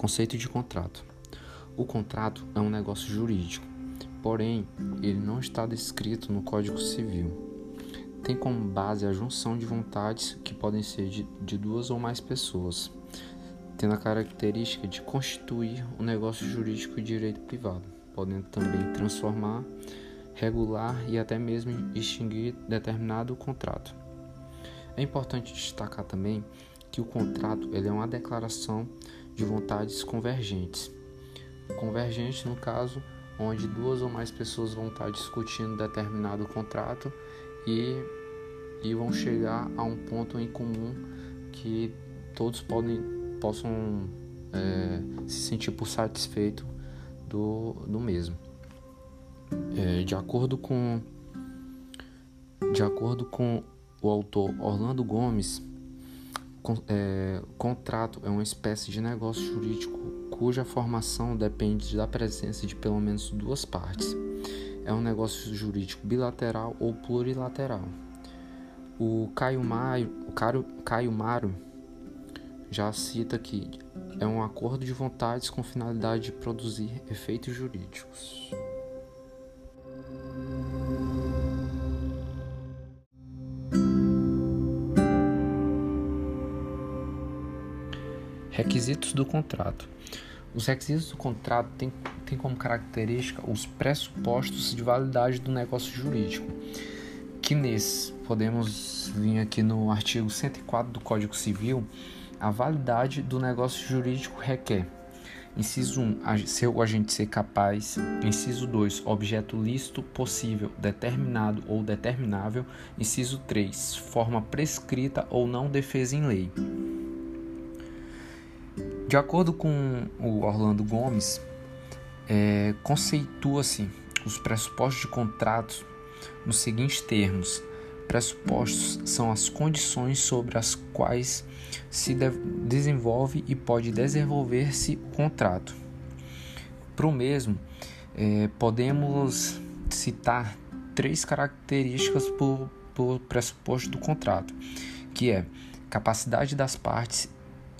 Conceito de contrato. O contrato é um negócio jurídico, porém, ele não está descrito no Código Civil. Tem como base a junção de vontades que podem ser de, de duas ou mais pessoas, tendo a característica de constituir um negócio jurídico de direito privado, podendo também transformar, regular e até mesmo extinguir determinado contrato. É importante destacar também que o contrato ele é uma declaração de vontades convergentes. Convergente, no caso, onde duas ou mais pessoas vão estar discutindo determinado contrato e, e vão chegar a um ponto em comum que todos podem, possam é, se sentir por satisfeito do, do mesmo. É, de acordo com de acordo com o autor Orlando Gomes, é, contrato é uma espécie de negócio jurídico cuja formação depende da presença de pelo menos duas partes. É um negócio jurídico bilateral ou plurilateral. O Caio, Maio, o Caio, Caio Maro já cita que é um acordo de vontades com finalidade de produzir efeitos jurídicos. Requisitos do contrato. Os requisitos do contrato têm, têm como característica os pressupostos de validade do negócio jurídico, que nesse podemos vir aqui no artigo 104 do Código Civil, a validade do negócio jurídico requer Inciso 1, seu agente ser capaz. Inciso 2, objeto lícito, possível, determinado ou determinável. Inciso 3, forma prescrita ou não defesa em lei. De acordo com o Orlando Gomes, é, conceitua-se os pressupostos de contratos nos seguintes termos: pressupostos são as condições sobre as quais se de desenvolve e pode desenvolver-se o contrato. Para o mesmo, é, podemos citar três características por, por pressuposto do contrato, que é capacidade das partes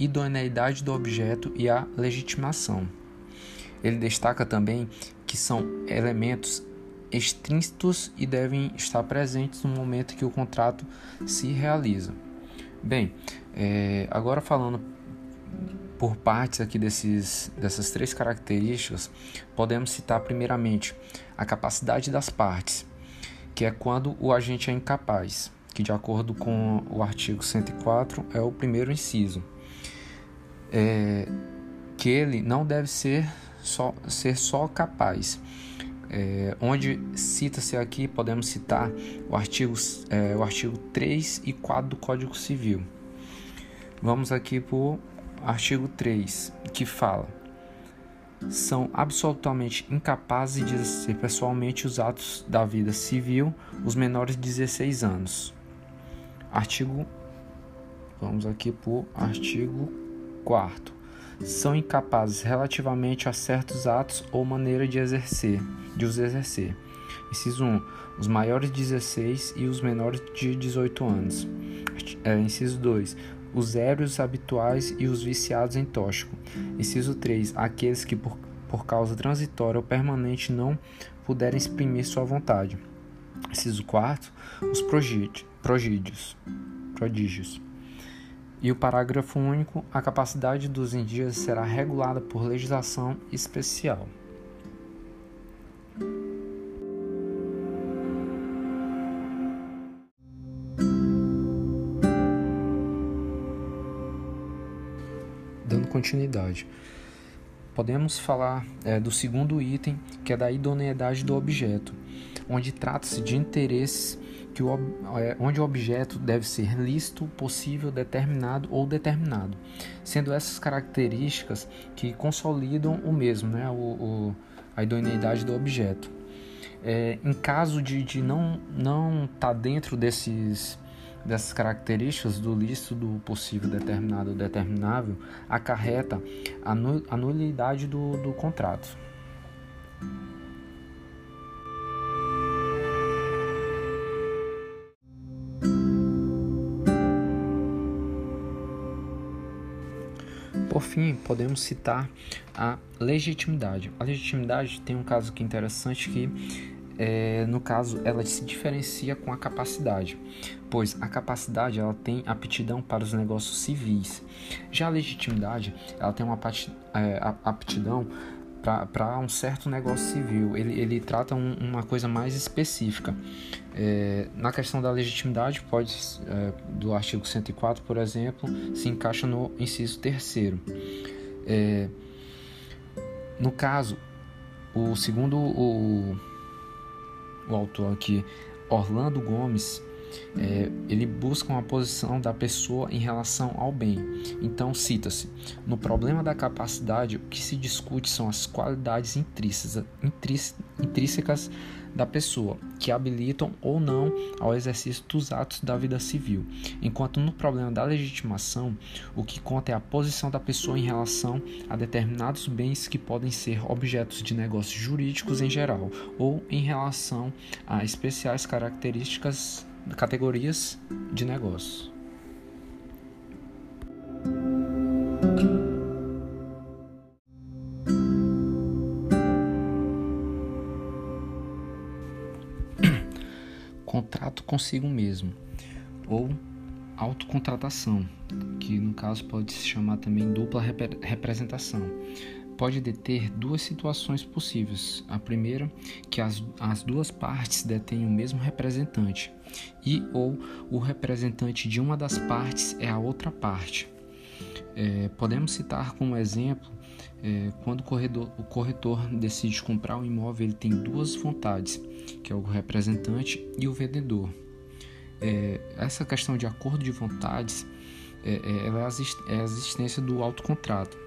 idoneidade do objeto e a legitimação. Ele destaca também que são elementos extrínsetos e devem estar presentes no momento que o contrato se realiza. Bem, é, agora falando por partes aqui desses, dessas três características, podemos citar primeiramente a capacidade das partes, que é quando o agente é incapaz, que de acordo com o artigo 104 é o primeiro inciso é, que ele não deve ser só, ser só capaz. É, onde cita-se aqui, podemos citar o artigo, é, o artigo 3 e 4 do Código Civil. Vamos aqui para o artigo 3, que fala: são absolutamente incapazes de exercer pessoalmente os atos da vida civil os menores de 16 anos. Artigo Vamos aqui para o artigo Quarto, são incapazes relativamente a certos atos ou maneira de exercer, de os exercer. Inciso 1. Os maiores de 16 e os menores de 18 anos. É, inciso 2. Os ébrios habituais e os viciados em tóxico. Inciso 3. Aqueles que por, por causa transitória ou permanente não puderem exprimir sua vontade. Inciso 4. Os progídios. Prodígios. E o parágrafo único, a capacidade dos indígenas será regulada por legislação especial. Dando continuidade, podemos falar é, do segundo item, que é da idoneidade do objeto, onde trata-se de interesses que o, é, onde o objeto deve ser lícito, possível, determinado ou determinado, sendo essas características que consolidam o mesmo, né, o, o a idoneidade do objeto. É, em caso de, de não não estar tá dentro desses dessas características do lícito, do possível, determinado ou determinável, acarreta a nulidade do, do contrato. Por fim, podemos citar a legitimidade. A legitimidade tem um caso que é interessante que é, no caso, ela se diferencia com a capacidade, pois a capacidade ela tem aptidão para os negócios civis. Já a legitimidade ela tem uma é, aptidão para um certo negócio civil. Ele, ele trata um, uma coisa mais específica. É, na questão da legitimidade, pode é, do artigo 104, por exemplo, se encaixa no inciso terceiro. É, no caso, o segundo o o autor aqui, Orlando Gomes, é, ele busca uma posição da pessoa em relação ao bem. Então, cita-se: no problema da capacidade, o que se discute são as qualidades intrínsecas, intrínsecas da pessoa, que habilitam ou não ao exercício dos atos da vida civil, enquanto no problema da legitimação, o que conta é a posição da pessoa em relação a determinados bens que podem ser objetos de negócios jurídicos em geral, ou em relação a especiais características categorias de negócios. Contrato consigo mesmo ou autocontratação, que no caso pode se chamar também dupla representação pode deter duas situações possíveis. A primeira, que as, as duas partes detêm o mesmo representante, e ou o representante de uma das partes é a outra parte. É, podemos citar como exemplo é, quando o corretor, o corretor decide comprar um imóvel, ele tem duas vontades, que é o representante e o vendedor. É, essa questão de acordo de vontades é, é, é a existência do autocontrato,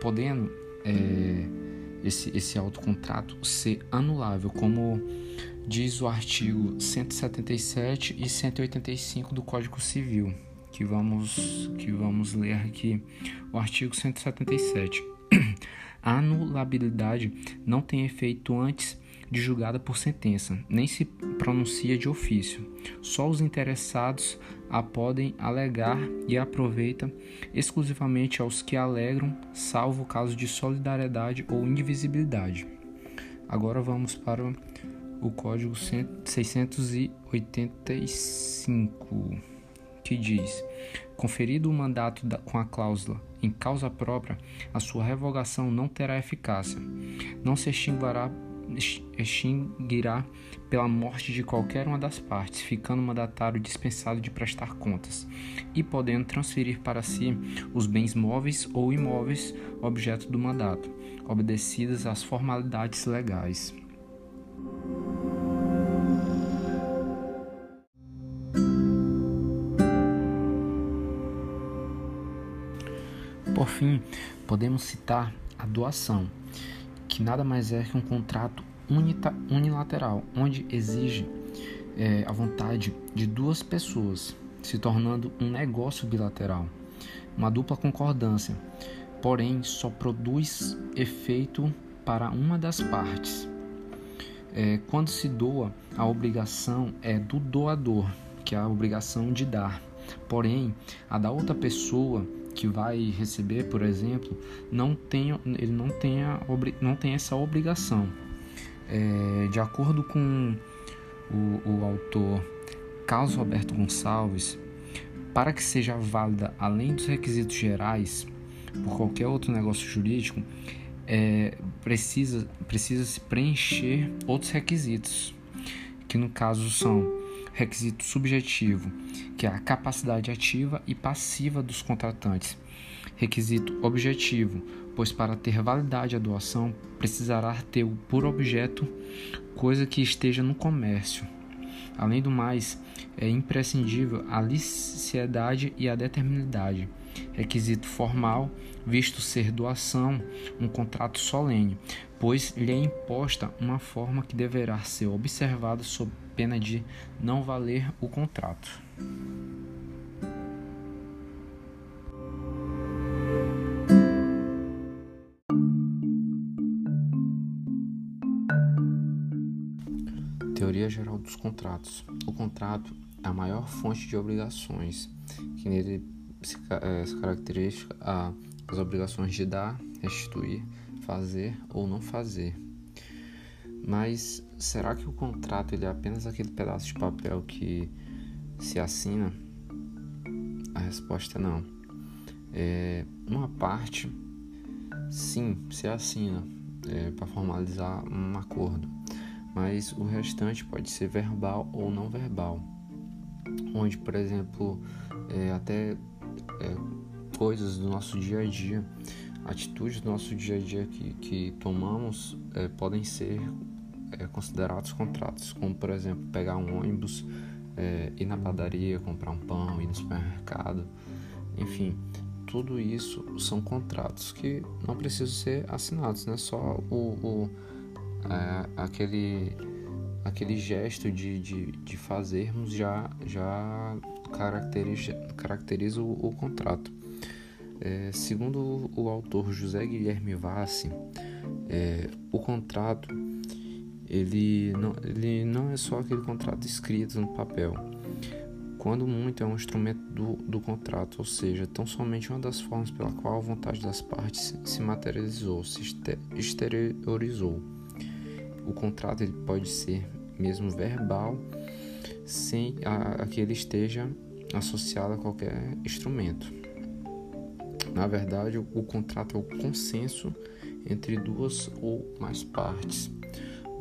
podendo é, esse, esse autocontrato ser anulável, como diz o artigo 177 e 185 do Código Civil, que vamos, que vamos ler aqui o artigo 177. A anulabilidade não tem efeito antes de julgada por sentença, nem se pronuncia de ofício. Só os interessados a podem alegar e aproveita exclusivamente aos que alegram, salvo o caso de solidariedade ou indivisibilidade. Agora vamos para o código 685, que diz: conferido o mandato da, com a cláusula em causa própria, a sua revogação não terá eficácia. Não se extinguirá extinguirá pela morte de qualquer uma das partes, ficando o mandatário dispensado de prestar contas e podendo transferir para si os bens móveis ou imóveis objeto do mandato, obedecidas às formalidades legais. Por fim, podemos citar a doação que nada mais é que um contrato unilateral, onde exige é, a vontade de duas pessoas, se tornando um negócio bilateral, uma dupla concordância, porém só produz efeito para uma das partes. É, quando se doa, a obrigação é do doador, que é a obrigação de dar. Porém, a da outra pessoa que vai receber, por exemplo, não tem, ele não tem, a, não tem essa obrigação. É, de acordo com o, o autor Carlos Roberto Gonçalves, para que seja válida além dos requisitos gerais por qualquer outro negócio jurídico, é, precisa, precisa se preencher outros requisitos, que no caso são requisito subjetivo, que é a capacidade ativa e passiva dos contratantes. Requisito objetivo, pois para ter validade a doação precisará ter por objeto coisa que esteja no comércio. Além do mais, é imprescindível a liciedade e a determinidade. Requisito formal, visto ser doação um contrato solene, pois lhe é imposta uma forma que deverá ser observada sob pena de não valer o contrato. Teoria geral dos contratos. O contrato é a maior fonte de obrigações, que nele se, é, se caracteriza as obrigações de dar, restituir, fazer ou não fazer. Mas será que o contrato ele é apenas aquele pedaço de papel que se assina? A resposta é não. É, uma parte, sim, se assina é, para formalizar um acordo, mas o restante pode ser verbal ou não verbal, onde, por exemplo, é, até é, coisas do nosso dia a dia, atitudes do nosso dia a dia que, que tomamos é, podem ser é, considerados contratos, como por exemplo pegar um ônibus, é, ir na padaria, comprar um pão, ir no supermercado, enfim, tudo isso são contratos que não precisam ser assinados, né? Só o, o é, aquele aquele gesto de, de, de fazermos já já caracteriza, caracteriza o, o contrato. É, segundo o, autor José Guilherme Vassi, é, o contrato ele não, ele não é só aquele contrato escrito no papel. Quando muito é um instrumento do, do contrato, ou seja, tão somente uma das formas pela qual a vontade das partes se materializou, se exteriorizou. O contrato ele pode ser mesmo verbal, sem a, a que ele esteja associado a qualquer instrumento. Na verdade, o, o contrato é o consenso entre duas ou mais partes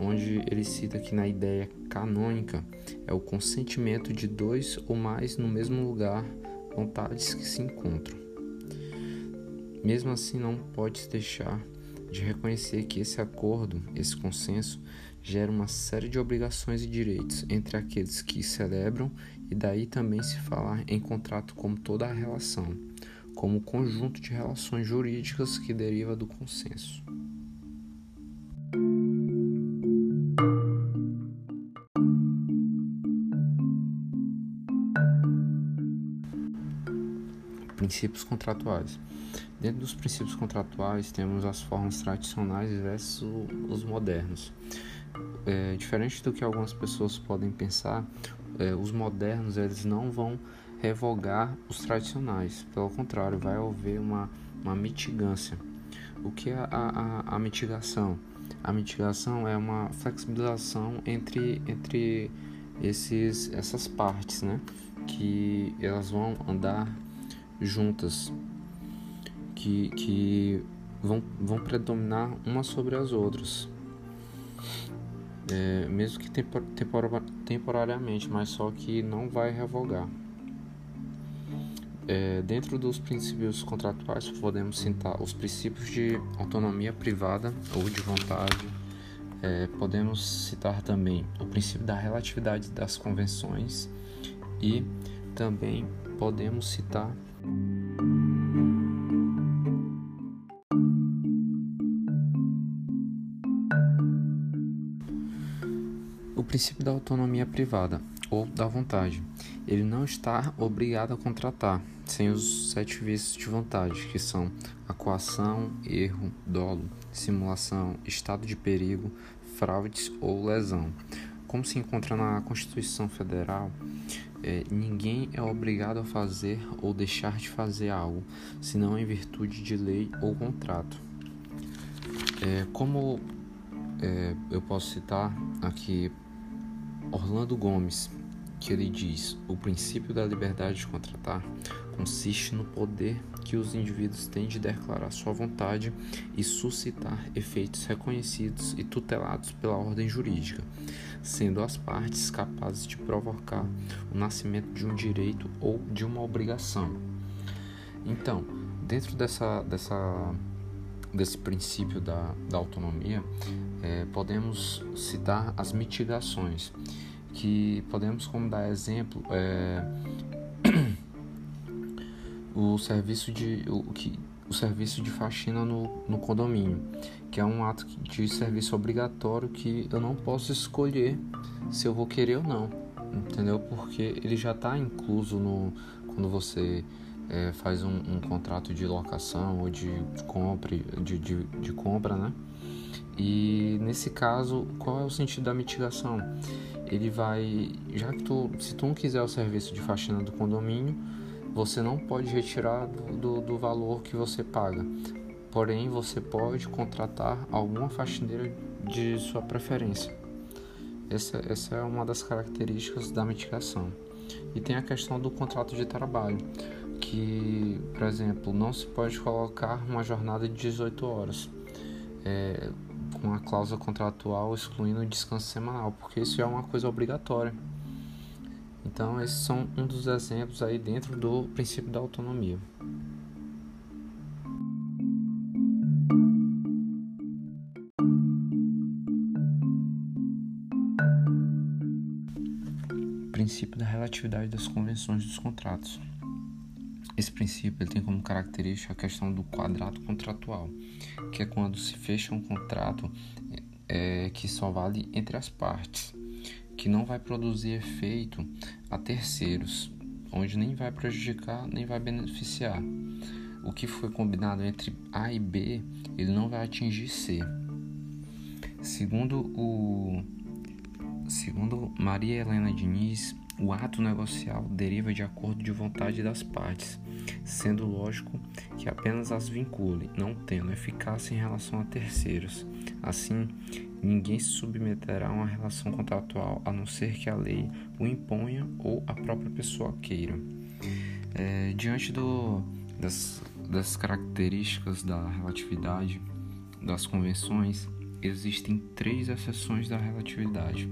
onde ele cita que na ideia canônica é o consentimento de dois ou mais no mesmo lugar, vontades que se encontram. Mesmo assim, não pode deixar de reconhecer que esse acordo, esse consenso, gera uma série de obrigações e direitos entre aqueles que celebram, e daí também se falar em contrato como toda a relação, como conjunto de relações jurídicas que deriva do consenso. Princípios contratuais. Dentro dos princípios contratuais temos as formas tradicionais versus os modernos. É, diferente do que algumas pessoas podem pensar, é, os modernos eles não vão revogar os tradicionais. Pelo contrário, vai haver uma, uma mitigância. O que é a, a, a mitigação? A mitigação é uma flexibilização entre, entre esses, essas partes, né? Que elas vão andar juntas que, que vão, vão predominar umas sobre as outras. É, mesmo que tempor, tempor, temporariamente, mas só que não vai revogar. É, dentro dos princípios contratuais, podemos citar os princípios de autonomia privada ou de vontade. É, podemos citar também o princípio da relatividade das convenções e também podemos citar o princípio da autonomia privada ou da vontade. Ele não está obrigado a contratar, sem os sete vícios de vontade, que são a coação, erro, dolo, simulação, estado de perigo, fraudes ou lesão. Como se encontra na Constituição Federal, é, ninguém é obrigado a fazer ou deixar de fazer algo, senão em virtude de lei ou contrato. É, como é, eu posso citar aqui Orlando Gomes, que ele diz: o princípio da liberdade de contratar consiste no poder que os indivíduos têm de declarar sua vontade e suscitar efeitos reconhecidos e tutelados pela ordem jurídica, sendo as partes capazes de provocar o nascimento de um direito ou de uma obrigação. Então, dentro dessa, dessa, desse princípio da, da autonomia, é, podemos citar as mitigações, que podemos como dar exemplo é, o serviço de o que o serviço de faxina no, no condomínio, que é um ato de serviço obrigatório que eu não posso escolher se eu vou querer ou não, entendeu? Porque ele já está incluso no quando você é, faz um, um, contrato de locação ou de compra, de, de, de compra, né? E nesse caso, qual é o sentido da mitigação? Ele vai, já que tu, se tu não quiser o serviço de faxina do condomínio, você não pode retirar do, do, do valor que você paga. Porém, você pode contratar alguma faxineira de sua preferência. Essa, essa é uma das características da mitigação. E tem a questão do contrato de trabalho, que, por exemplo, não se pode colocar uma jornada de 18 horas. É, com a cláusula contratual excluindo o descanso semanal, porque isso é uma coisa obrigatória. Então, esses são um dos exemplos aí dentro do princípio da autonomia. Princípio da relatividade das convenções dos contratos. Esse princípio tem como característica a questão do quadrado contratual, que é quando se fecha um contrato é, que só vale entre as partes que não vai produzir efeito a terceiros, onde nem vai prejudicar nem vai beneficiar. O que foi combinado entre A e B, ele não vai atingir C. Segundo o segundo Maria Helena Diniz, o ato negocial deriva de acordo de vontade das partes, sendo lógico que apenas as vincule, não tendo eficácia em relação a terceiros. Assim, Ninguém se submeterá a uma relação contratual a não ser que a lei o imponha ou a própria pessoa queira. É, diante do, das, das características da relatividade das convenções, existem três exceções da relatividade,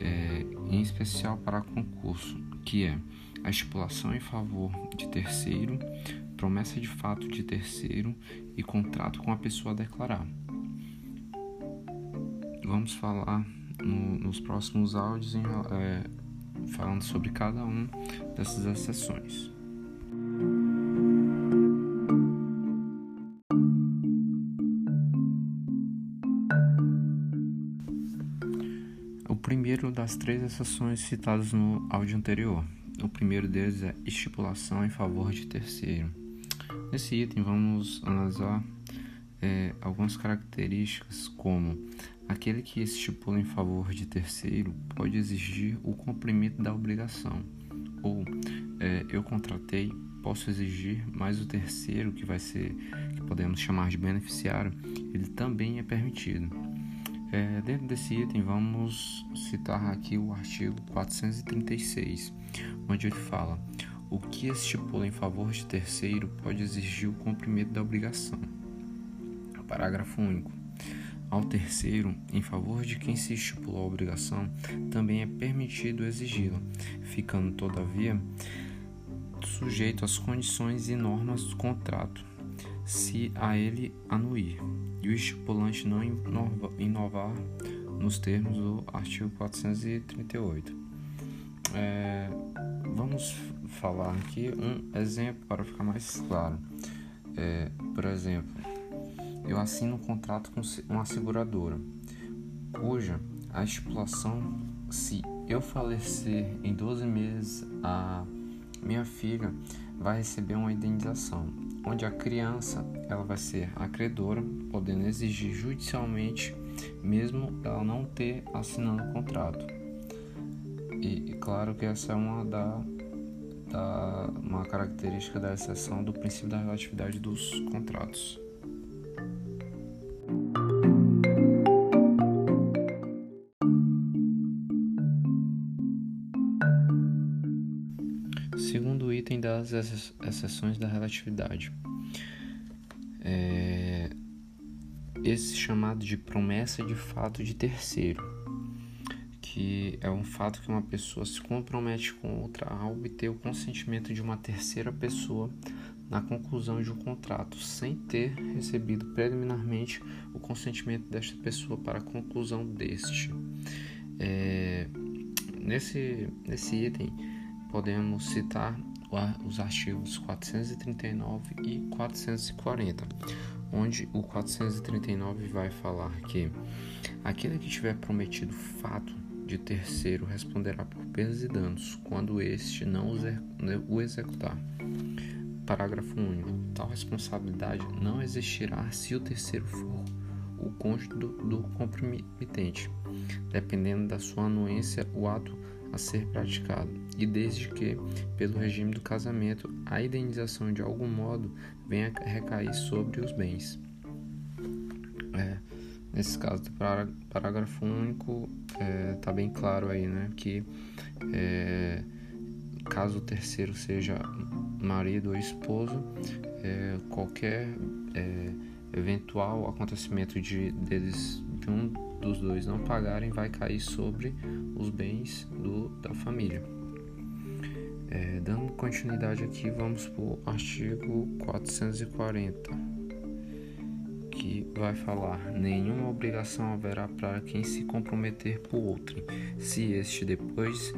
é, em especial para concurso, que é a estipulação em favor de terceiro, promessa de fato de terceiro e contrato com a pessoa a declarar vamos falar no, nos próximos áudios em, é, falando sobre cada um dessas exceções. O primeiro das três exceções citadas no áudio anterior. O primeiro deles é estipulação em favor de terceiro. Nesse item, vamos analisar é, algumas características como Aquele que estipula em favor de terceiro pode exigir o cumprimento da obrigação, ou é, eu contratei, posso exigir, mas o terceiro, que vai ser, que podemos chamar de beneficiário, ele também é permitido. É, dentro desse item, vamos citar aqui o artigo 436, onde ele fala: o que estipula em favor de terceiro pode exigir o cumprimento da obrigação. Parágrafo único. Ao terceiro, em favor de quem se estipulou a obrigação, também é permitido exigi-la, ficando, todavia, sujeito às condições e normas do contrato, se a ele anuir, e o estipulante não inovar nos termos do artigo 438. É, vamos falar aqui um exemplo para ficar mais claro. É, por exemplo, eu assino um contrato com uma seguradora, cuja a estipulação, se eu falecer em 12 meses, a minha filha vai receber uma indenização, onde a criança ela vai ser acreedora, podendo exigir judicialmente, mesmo ela não ter assinado o contrato. E, e claro que essa é uma da, da uma característica da exceção do princípio da relatividade dos contratos. Das exceções da relatividade. É esse chamado de promessa de fato de terceiro, que é um fato que uma pessoa se compromete com outra a obter o consentimento de uma terceira pessoa na conclusão de um contrato, sem ter recebido preliminarmente o consentimento desta pessoa para a conclusão deste. É, nesse, nesse item, podemos citar os artigos 439 e 440, onde o 439 vai falar que aquele que tiver prometido fato de terceiro responderá por perdas e danos quando este não o executar. Parágrafo único. Tal responsabilidade não existirá se o terceiro for o cônjuge do, do comprometente. Dependendo da sua anuência, o ato a ser praticado, e desde que, pelo regime do casamento, a indenização de algum modo venha recair sobre os bens. É, nesse caso do parágrafo único, está é, tá bem claro aí, né, que é, caso o terceiro seja marido ou esposo, é, qualquer é, eventual acontecimento de deles de um dos dois não pagarem vai cair sobre os bens do, da família. É, dando continuidade aqui, vamos para o artigo 440, que vai falar: nenhuma obrigação haverá para quem se comprometer por outro, se este, depois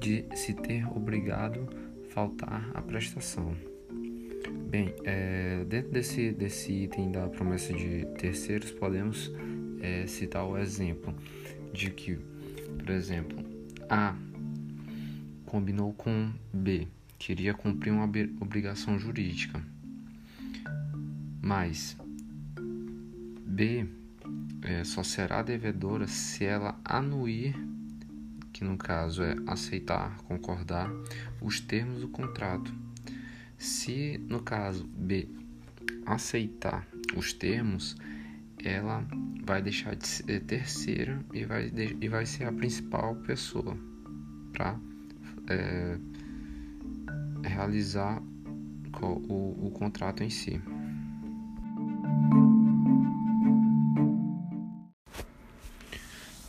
de se ter obrigado, faltar a prestação. Bem, é, dentro desse, desse item da promessa de terceiros, podemos é, citar o exemplo de que, por exemplo, A combinou com B, queria cumprir uma obrigação jurídica, mas B é, só será devedora se ela anuir, que no caso é aceitar, concordar, os termos do contrato. Se no caso B aceitar os termos, ela vai deixar de ser terceira e vai, e vai ser a principal pessoa para é, realizar o, o contrato em si.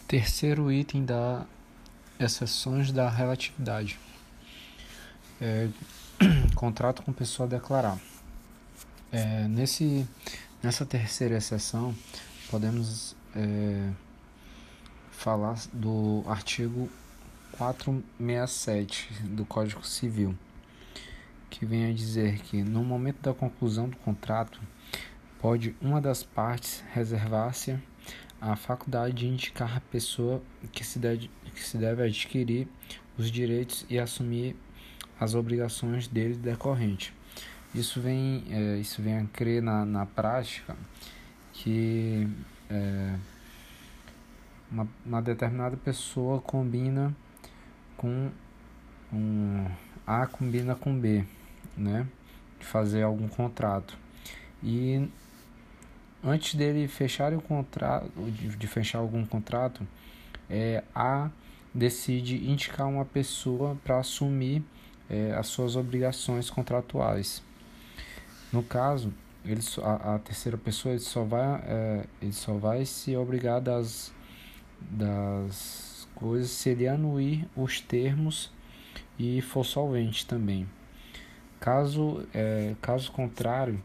Terceiro item da exceções da relatividade. É, contrato com pessoa a declarar. É, nesse, nessa terceira exceção, podemos é, falar do artigo 467 do Código Civil, que vem a dizer que no momento da conclusão do contrato, pode uma das partes reservar-se a faculdade de indicar a pessoa que se, deve, que se deve adquirir os direitos e assumir as obrigações dele decorrente. Isso vem, é, isso vem a crer na, na prática que é, uma, uma determinada pessoa combina com um A combina com B, né? De fazer algum contrato. E antes dele fechar o contrato, de, fechar algum contrato, é, A decide indicar uma pessoa para assumir é, as suas obrigações contratuais. No caso, ele, a, a terceira pessoa ele só vai, é, ele só vai se obrigar das, das coisas se ele anuir os termos e for solvente também. Caso, é, caso contrário,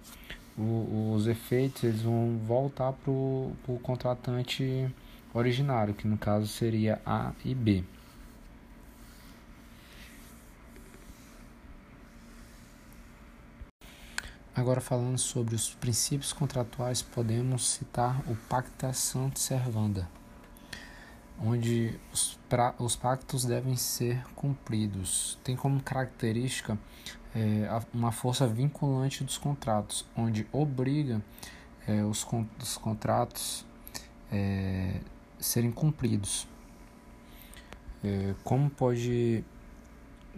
o, os efeitos eles vão voltar para o contratante originário, que no caso seria A e B. Agora falando sobre os princípios contratuais, podemos citar o Pacta Sunt Servanda, onde os, pra, os pactos devem ser cumpridos. Tem como característica é, uma força vinculante dos contratos, onde obriga é, os, os contratos é, serem cumpridos. É, como pode,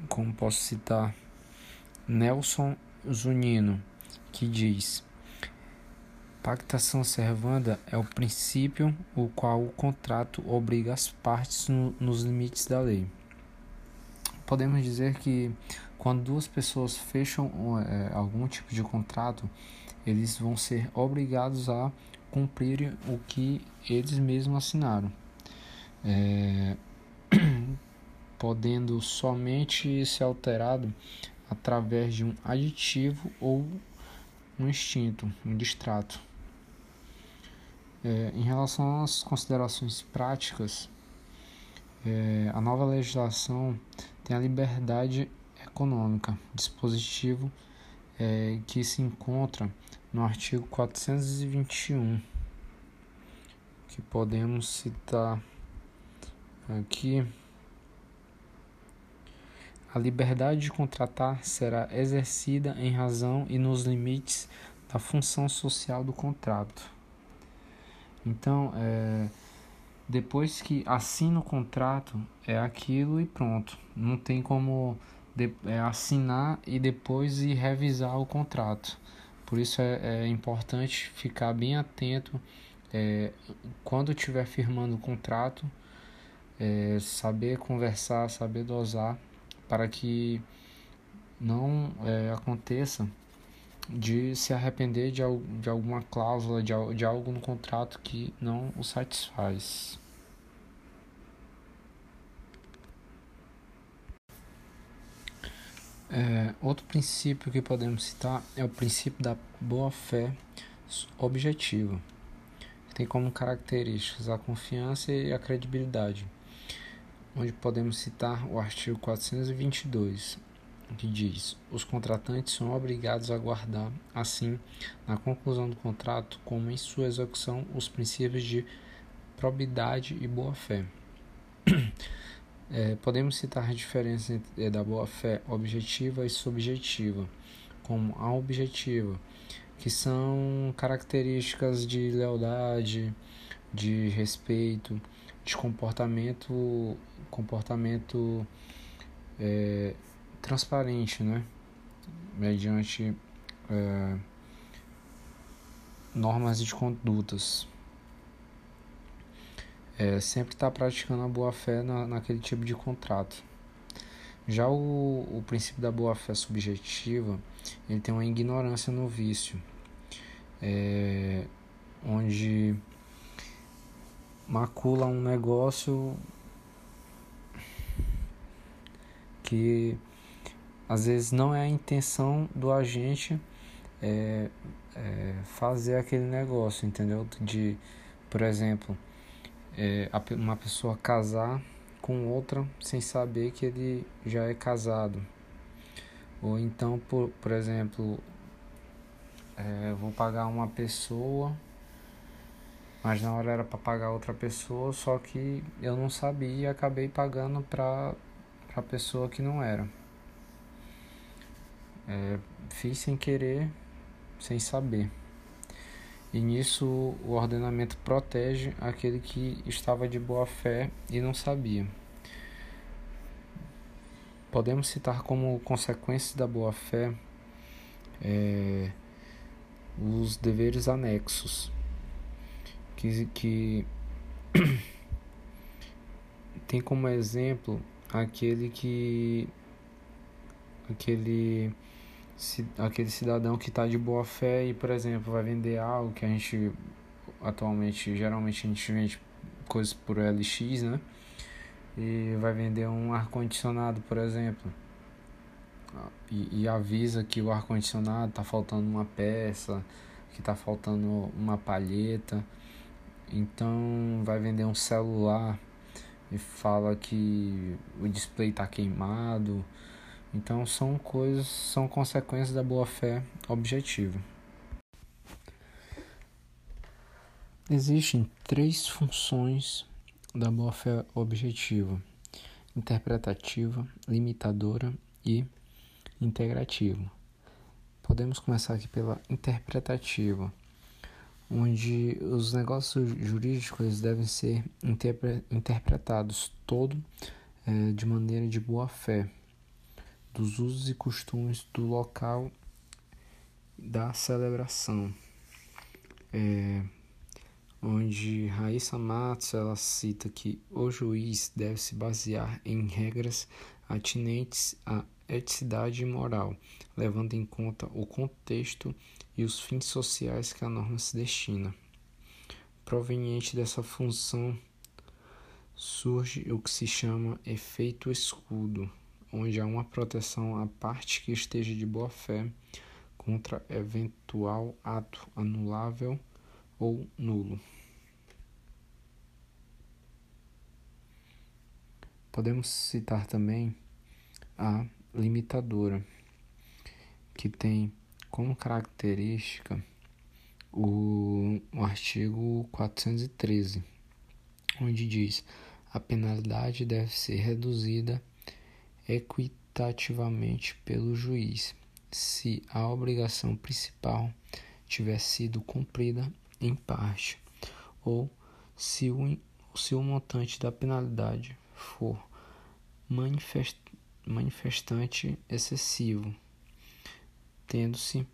como posso citar Nelson Zunino que diz: Pactação servanda é o princípio o qual o contrato obriga as partes no, nos limites da lei. Podemos dizer que quando duas pessoas fecham é, algum tipo de contrato, eles vão ser obrigados a cumprir o que eles mesmos assinaram, é, podendo somente ser alterado através de um aditivo ou um instinto, um distrato. É, em relação às considerações práticas, é, a nova legislação tem a liberdade econômica, dispositivo é, que se encontra no artigo 421, que podemos citar aqui. A liberdade de contratar será exercida em razão e nos limites da função social do contrato. Então, é, depois que assina o contrato, é aquilo e pronto. Não tem como de, é, assinar e depois ir revisar o contrato. Por isso é, é importante ficar bem atento é, quando estiver firmando o contrato, é, saber conversar, saber dosar para que não é, aconteça de se arrepender de, de alguma cláusula, de, de algo no contrato que não o satisfaz. É, outro princípio que podemos citar é o princípio da boa-fé objetiva, que tem como características a confiança e a credibilidade, onde podemos citar o artigo 422, que diz: os contratantes são obrigados a guardar, assim, na conclusão do contrato, como em sua execução, os princípios de probidade e boa-fé. É, podemos citar a diferença entre, é, da boa-fé objetiva e subjetiva, como a objetiva, que são características de lealdade, de respeito, de comportamento, comportamento é, transparente, né? mediante é, normas de condutas é, sempre está praticando a boa-fé na, naquele tipo de contrato. Já o, o princípio da boa-fé subjetiva, ele tem uma ignorância no vício, é, onde macula um negócio que às vezes não é a intenção do agente é, é, fazer aquele negócio, entendeu? De, por exemplo, é, uma pessoa casar com outra sem saber que ele já é casado. Ou então, por, por exemplo, é, vou pagar uma pessoa, mas na hora era para pagar outra pessoa, só que eu não sabia e acabei pagando para a pessoa que não era. É, fiz sem querer, sem saber e nisso o ordenamento protege aquele que estava de boa fé e não sabia. Podemos citar como consequência da boa fé é, os deveres anexos, que, que tem como exemplo aquele que aquele aquele cidadão que está de boa fé e, por exemplo, vai vender algo que a gente atualmente, geralmente a gente vende coisas por LX, né? E vai vender um ar-condicionado, por exemplo. E, e avisa que o ar-condicionado está faltando uma peça, que está faltando uma palheta. Então vai vender um celular e fala que o display está queimado então são coisas, são consequências da boa fé objetiva. Existem três funções da boa fé objetiva: interpretativa, limitadora e integrativa. Podemos começar aqui pela interpretativa, onde os negócios jurídicos devem ser interpretados todo é, de maneira de boa fé dos usos e costumes do local da celebração. É, onde Raíssa Matos ela cita que o juiz deve se basear em regras atinentes à eticidade moral, levando em conta o contexto e os fins sociais que a norma se destina. Proveniente dessa função surge o que se chama efeito escudo onde há uma proteção à parte que esteja de boa fé contra eventual ato anulável ou nulo. Podemos citar também a limitadora, que tem como característica o, o artigo 413, onde diz: a penalidade deve ser reduzida equitativamente pelo juiz, se a obrigação principal tiver sido cumprida em parte, ou se o, se o montante da penalidade for manifest, manifestante excessivo, tendo-se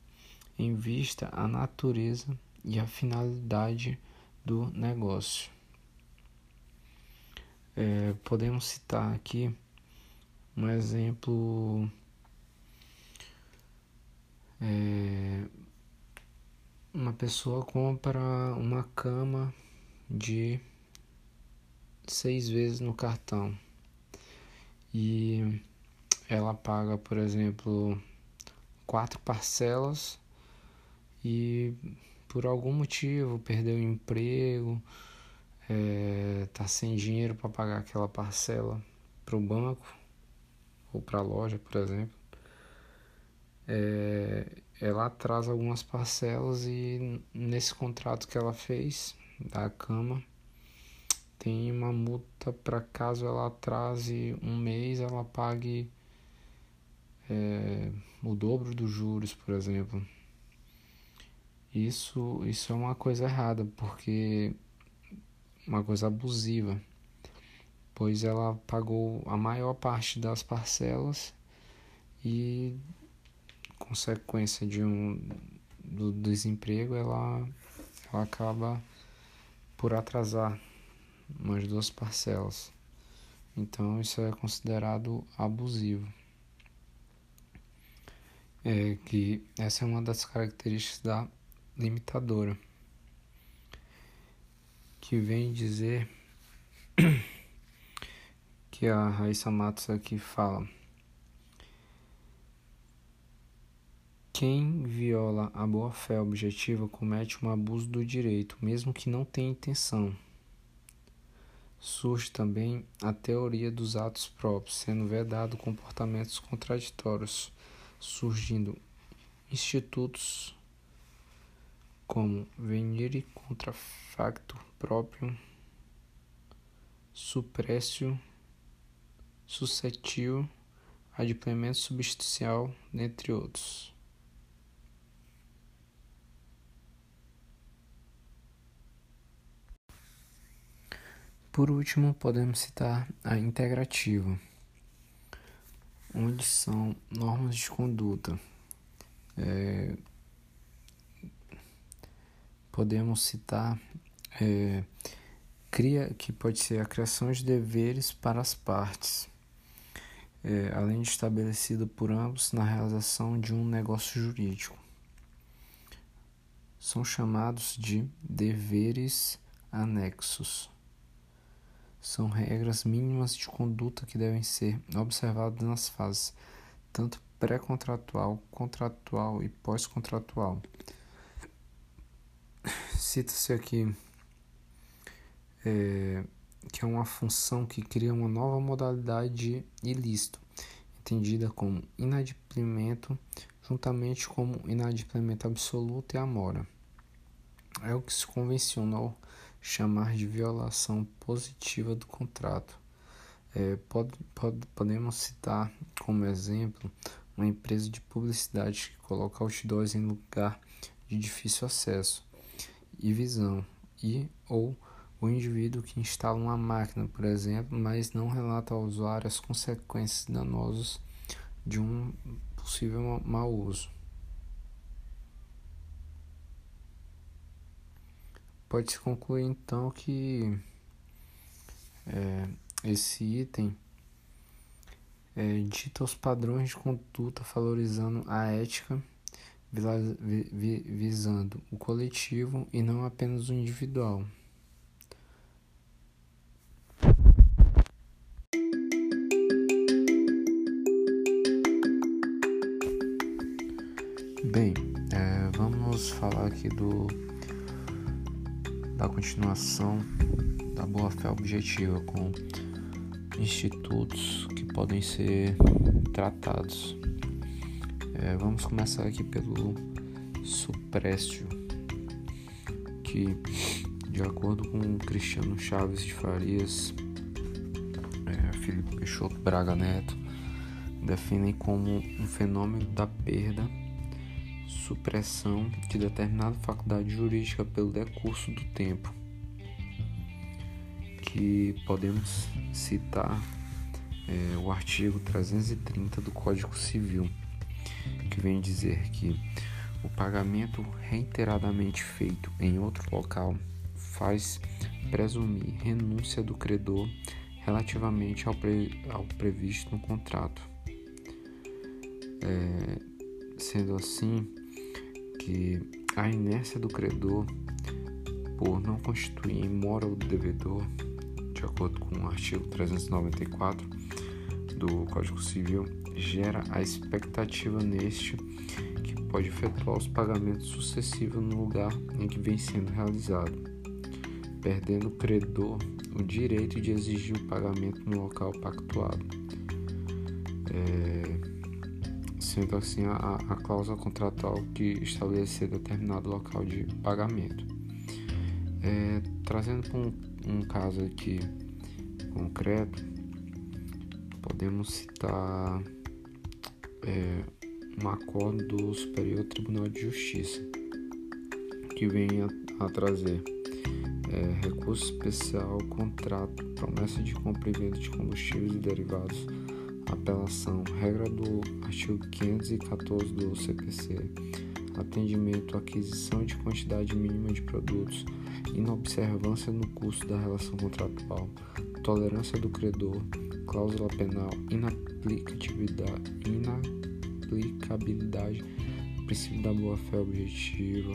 em vista a natureza e a finalidade do negócio. É, podemos citar aqui um exemplo é, uma pessoa compra uma cama de seis vezes no cartão. E ela paga, por exemplo, quatro parcelas e por algum motivo perdeu o emprego, é, tá sem dinheiro para pagar aquela parcela para o banco ou para a loja, por exemplo é, ela atrasa algumas parcelas e nesse contrato que ela fez da cama tem uma multa para caso ela atrase um mês ela pague é, o dobro dos juros, por exemplo. Isso, isso é uma coisa errada, porque uma coisa abusiva, pois ela pagou a maior parte das parcelas e consequência de um do desemprego, ela, ela acaba por atrasar umas duas parcelas. Então isso é considerado abusivo. É que essa é uma das características da limitadora, que vem dizer que a Raíssa Matos aqui fala Quem viola a boa-fé objetiva comete um abuso do direito, mesmo que não tenha intenção. Surge também a teoria dos atos próprios, sendo vedado comportamentos contraditórios, surgindo institutos como venire contra facto próprio, suprécio, suscetível, adimplemento substancial, dentre outros. Por último, podemos citar a integrativa, onde são normas de conduta. É, podemos citar é, cria, que pode ser a criação de deveres para as partes, é, além de estabelecido por ambos na realização de um negócio jurídico. São chamados de deveres anexos são regras mínimas de conduta que devem ser observadas nas fases tanto pré-contratual, contratual e pós-contratual. Cita-se aqui é, que é uma função que cria uma nova modalidade de ilícito, entendida como inadimplemento, juntamente como inadimplemento absoluto e amora. É o que se convencionou chamar de violação positiva do contrato. É, pode, pode, podemos citar como exemplo uma empresa de publicidade que coloca outdoors em lugar de difícil acesso e visão, e ou o indivíduo que instala uma máquina, por exemplo, mas não relata ao usuário as consequências danosas de um possível mau uso. Pode-se concluir então que é, esse item é, dita os padrões de conduta valorizando a ética, visando o coletivo e não apenas o individual. Bem, é, vamos falar aqui do da continuação da boa-fé objetiva com institutos que podem ser tratados. É, vamos começar aqui pelo suprécio, que, de acordo com Cristiano Chaves de Farias, é, Felipe Peixoto Braga Neto, definem como um fenômeno da perda supressão de determinada faculdade jurídica pelo decurso do tempo, que podemos citar é, o artigo 330 do Código Civil, que vem dizer que o pagamento reiteradamente feito em outro local faz presumir renúncia do credor relativamente ao, pre, ao previsto no contrato. É, sendo assim que a inércia do credor por não constituir mora o devedor, de acordo com o artigo 394 do Código Civil, gera a expectativa neste que pode efetuar os pagamentos sucessivos no lugar em que vem sendo realizado, perdendo o credor o direito de exigir o pagamento no local pactuado. É, sendo assim a, a cláusula contratual que estabelecer determinado local de pagamento. É, trazendo um, um caso aqui concreto, podemos citar é, um acordo do Superior Tribunal de Justiça que vem a, a trazer é, recurso especial, contrato, promessa de compra e venda de combustíveis e derivados, apelação, regra do artigo 514 do CPC, atendimento, aquisição de quantidade mínima de produtos, inobservância no custo da relação contratual, tolerância do credor, cláusula penal, inaplicabilidade, inaplicabilidade princípio da boa-fé objetiva,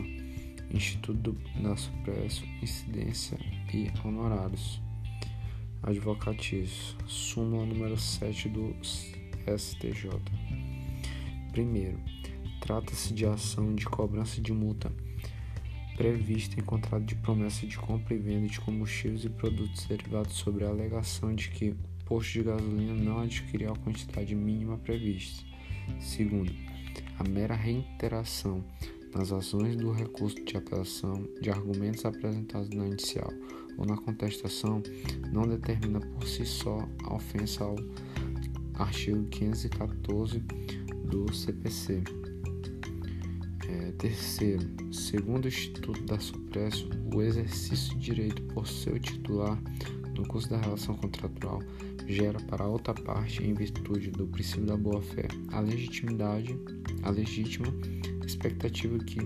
Instituto da Supresso, incidência e honorários. Advocatícios, súmula número 7 do STJ. Primeiro, trata-se de ação de cobrança de multa prevista em contrato de promessa de compra e venda de combustíveis e produtos derivados sobre a alegação de que o posto de gasolina não adquiriu a quantidade mínima prevista. Segundo, a mera reiteração nas ações do recurso de apelação de argumentos apresentados na inicial ou na contestação não determina por si só a ofensa ao artigo 514 do CPC. É, terceiro, segundo o Instituto da Supresso, o exercício de direito por seu titular no curso da relação contratual gera para a outra parte, em virtude do princípio da boa-fé, a legitimidade, a legítima expectativa que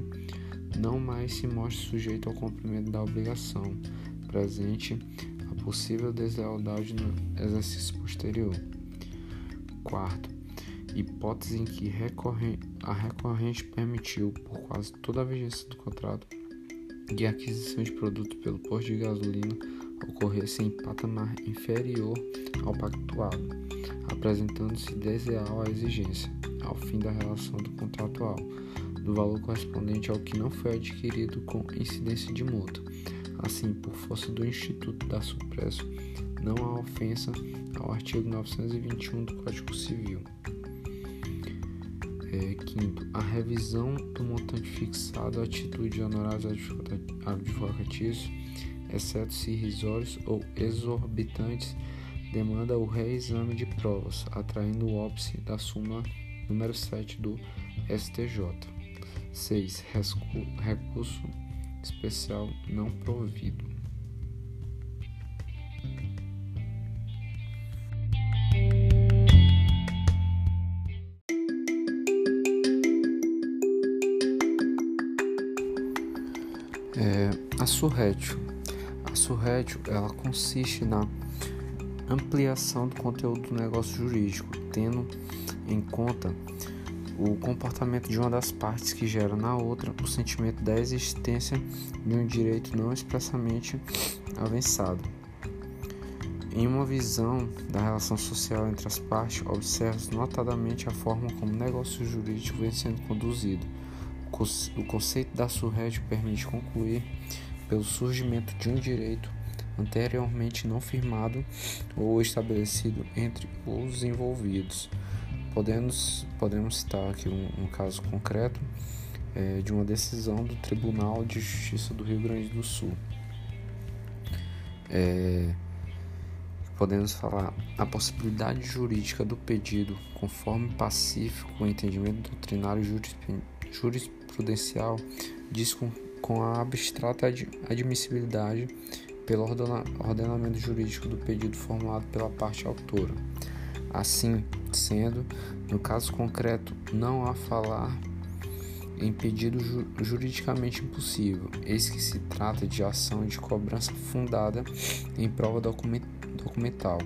não mais se mostre sujeito ao cumprimento da obrigação presente a possível deslealdade no exercício posterior. Quarto, hipótese em que a recorrente permitiu, por quase toda a vigência do contrato, a aquisição de produto pelo posto de gasolina ocorresse em patamar inferior ao pactuado, apresentando-se desleal à exigência, ao fim da relação do contratual, do valor correspondente ao que não foi adquirido com incidência de multa. Assim, por força do Instituto da Supresso, não há ofensa ao artigo 921 do Código Civil. É, quinto, a revisão do montante fixado à atitude de honorários advocatícios, exceto se irrisórios ou exorbitantes, demanda o reexame de provas, atraindo o óbice da súmula número 7 do STJ. 6. Recurso especial não provido. É, a surrétio. A surrétio ela consiste na ampliação do conteúdo do negócio jurídico, tendo em conta o comportamento de uma das partes que gera na outra o sentimento da existência de um direito não expressamente avançado. Em uma visão da relação social entre as partes, observa-se notadamente a forma como o negócio jurídico vem sendo conduzido. O conceito da surrédio permite concluir pelo surgimento de um direito anteriormente não firmado ou estabelecido entre os envolvidos Podemos, podemos citar aqui um, um caso concreto é, de uma decisão do Tribunal de Justiça do Rio Grande do Sul. É, podemos falar a possibilidade jurídica do pedido, conforme pacífico o entendimento doutrinário jurisprudencial, diz com, com a abstrata admissibilidade pelo ordenamento jurídico do pedido formulado pela parte autora. Assim sendo, no caso concreto, não há falar em pedido ju juridicamente impossível, eis que se trata de ação de cobrança fundada em prova document documental,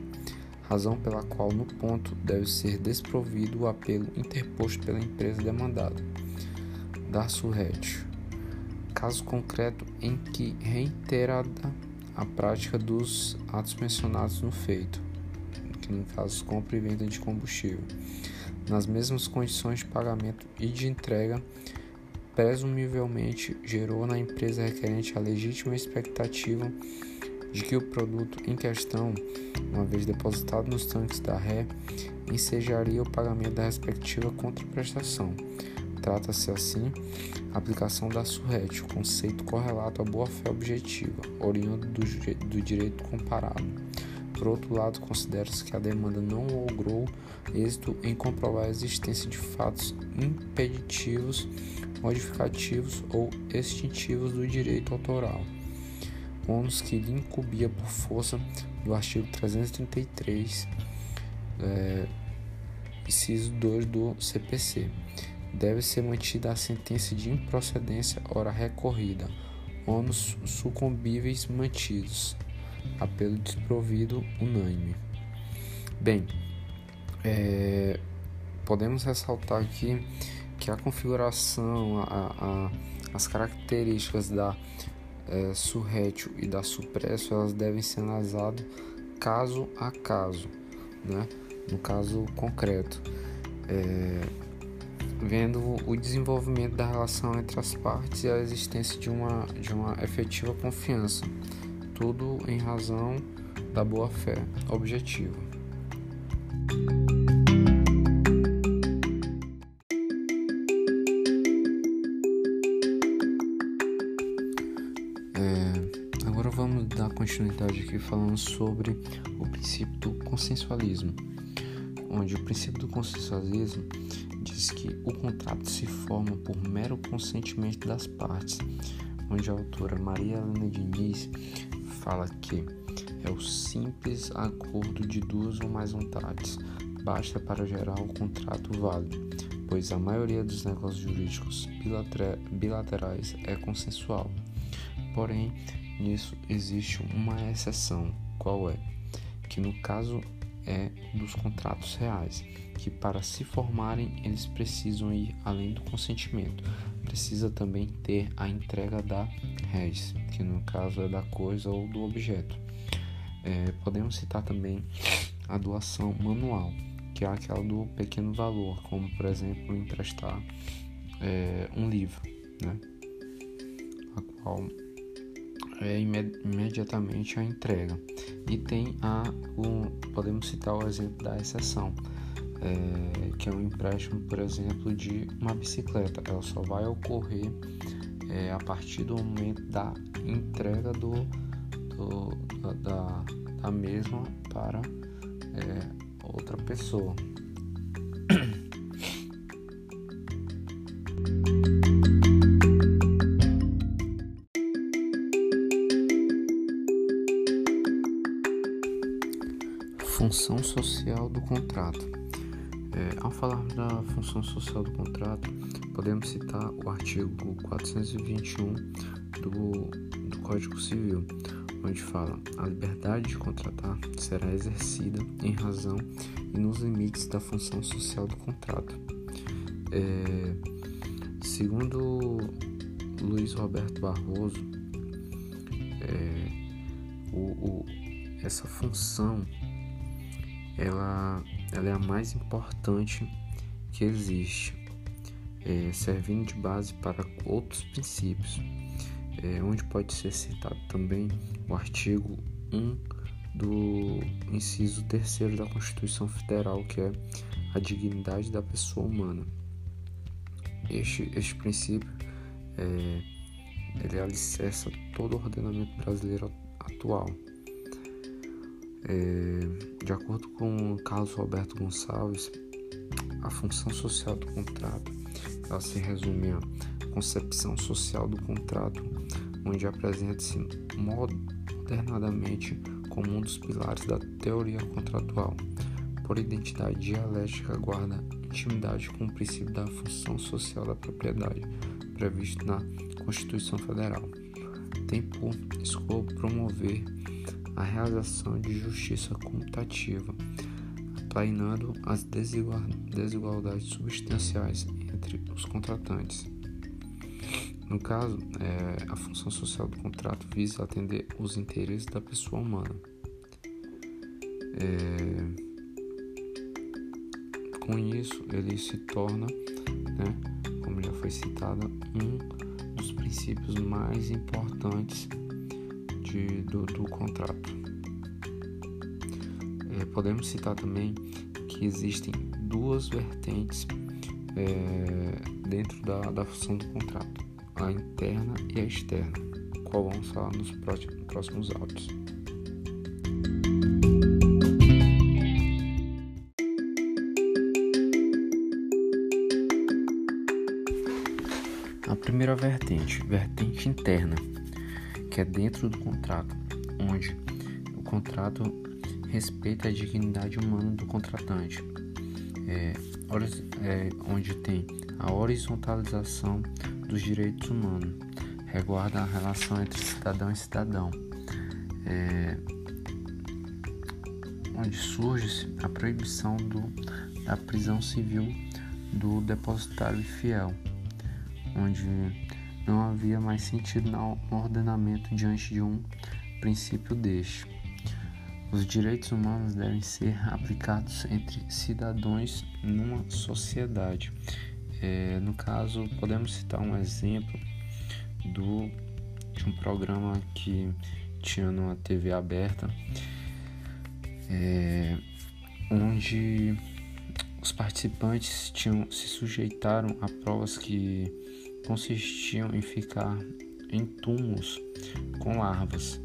razão pela qual no ponto deve ser desprovido o apelo interposto pela empresa demandada. Dar surrétio. Caso concreto em que reiterada a prática dos atos mencionados no feito, que no caso compra e venda de combustível, nas mesmas condições de pagamento e de entrega, presumivelmente gerou na empresa requerente a legítima expectativa de que o produto em questão, uma vez depositado nos tanques da ré, ensejaria o pagamento da respectiva contraprestação. Trata-se assim a aplicação da surrete, o conceito correlato à boa-fé objetiva, oriundo do, do direito comparado. Por outro lado, considera-se que a demanda não logrou êxito em comprovar a existência de fatos impeditivos, modificativos ou extintivos do direito autoral. Ônus que lhe incumbia por força do artigo 333, é, inciso 2 do CPC. Deve ser mantida a sentença de improcedência hora recorrida, ônus sucumbíveis mantidos, apelo desprovido unânime. Bem, é, podemos ressaltar aqui que a configuração, a, a, as características da é, surrétil e da supresso elas devem ser analisadas caso a caso, né? no caso concreto, é, vendo o desenvolvimento da relação entre as partes e a existência de uma, de uma efetiva confiança, tudo em razão da boa fé objetiva. continuidade aqui falando sobre o princípio do consensualismo, onde o princípio do consensualismo diz que o contrato se forma por mero consentimento das partes, onde a autora Maria Helena Diniz fala que é o simples acordo de duas ou mais vontades, basta para gerar o contrato válido, pois a maioria dos negócios jurídicos bilaterais é consensual. Porém, Nisso existe uma exceção, qual é? Que no caso é dos contratos reais, que para se formarem eles precisam ir além do consentimento. Precisa também ter a entrega da res, que no caso é da coisa ou do objeto. É, podemos citar também a doação manual, que é aquela do pequeno valor, como por exemplo emprestar é, um livro, né? a qual é, imediatamente a entrega. E tem a, podemos citar o exemplo da exceção, é, que é um empréstimo, por exemplo, de uma bicicleta. Ela só vai ocorrer é, a partir do momento da entrega do, do da, da mesma para é, outra pessoa. Função social do contrato. É, ao falarmos da função social do contrato, podemos citar o artigo 421 do, do Código Civil, onde fala: a liberdade de contratar será exercida em razão e nos limites da função social do contrato. É, segundo Luiz Roberto Barroso, é, o, o, essa função ela, ela é a mais importante que existe, é, servindo de base para outros princípios, é, onde pode ser citado também o artigo 1 do inciso 3 da Constituição Federal, que é a dignidade da pessoa humana. Este, este princípio é, ele alicerça todo o ordenamento brasileiro atual. É, de acordo com Carlos Roberto Gonçalves, a função social do contrato ela se resume à concepção social do contrato, onde apresenta-se alternadamente como um dos pilares da teoria contratual. Por identidade dialética, guarda intimidade com o princípio da função social da propriedade, previsto na Constituição Federal. Tem por escopo promover a realização de justiça comutativa, aplainando as desigualdades substanciais entre os contratantes. No caso, é, a função social do contrato visa atender os interesses da pessoa humana. É, com isso, ele se torna, né, como já foi citado, um dos princípios mais importantes de, do, do contrato. É, podemos citar também que existem duas vertentes é, dentro da, da função do contrato, a interna e a externa, qual vamos falar nos próximos áudios. A primeira vertente, vertente interna, que é dentro do contrato, onde o contrato respeita a dignidade humana do contratante, é, é, onde tem a horizontalização dos direitos humanos, reguarda a relação entre cidadão e cidadão, é, onde surge a proibição do, da prisão civil do depositário fiel, onde não havia mais sentido no ordenamento diante de um princípio deste. Os direitos humanos devem ser aplicados entre cidadãos numa sociedade. É, no caso, podemos citar um exemplo do, de um programa que tinha numa TV aberta, é, onde os participantes tinham, se sujeitaram a provas que consistiam em ficar em túmulos com larvas.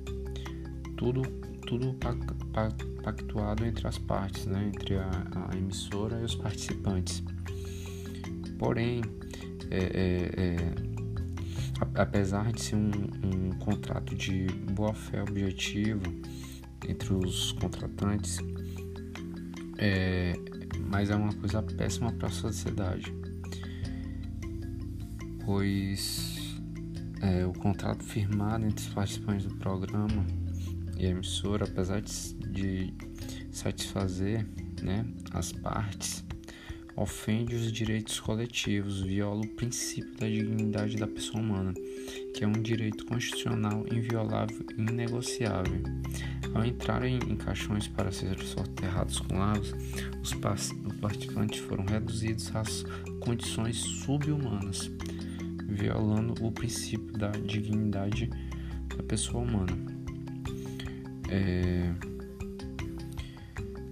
Tudo, tudo pactuado entre as partes, né? entre a, a emissora e os participantes. Porém, é, é, é, apesar de ser um, um contrato de boa fé objetivo entre os contratantes, é, mas é uma coisa péssima para a sociedade pois é, o contrato firmado entre os participantes do programa e a emissora, apesar de, de satisfazer né, as partes, ofende os direitos coletivos, viola o princípio da dignidade da pessoa humana, que é um direito constitucional inviolável e inegociável. Ao entrarem em caixões para ser soterrados com lavas, os participantes foram reduzidos às condições subhumanas violando o princípio da dignidade da pessoa humana. É...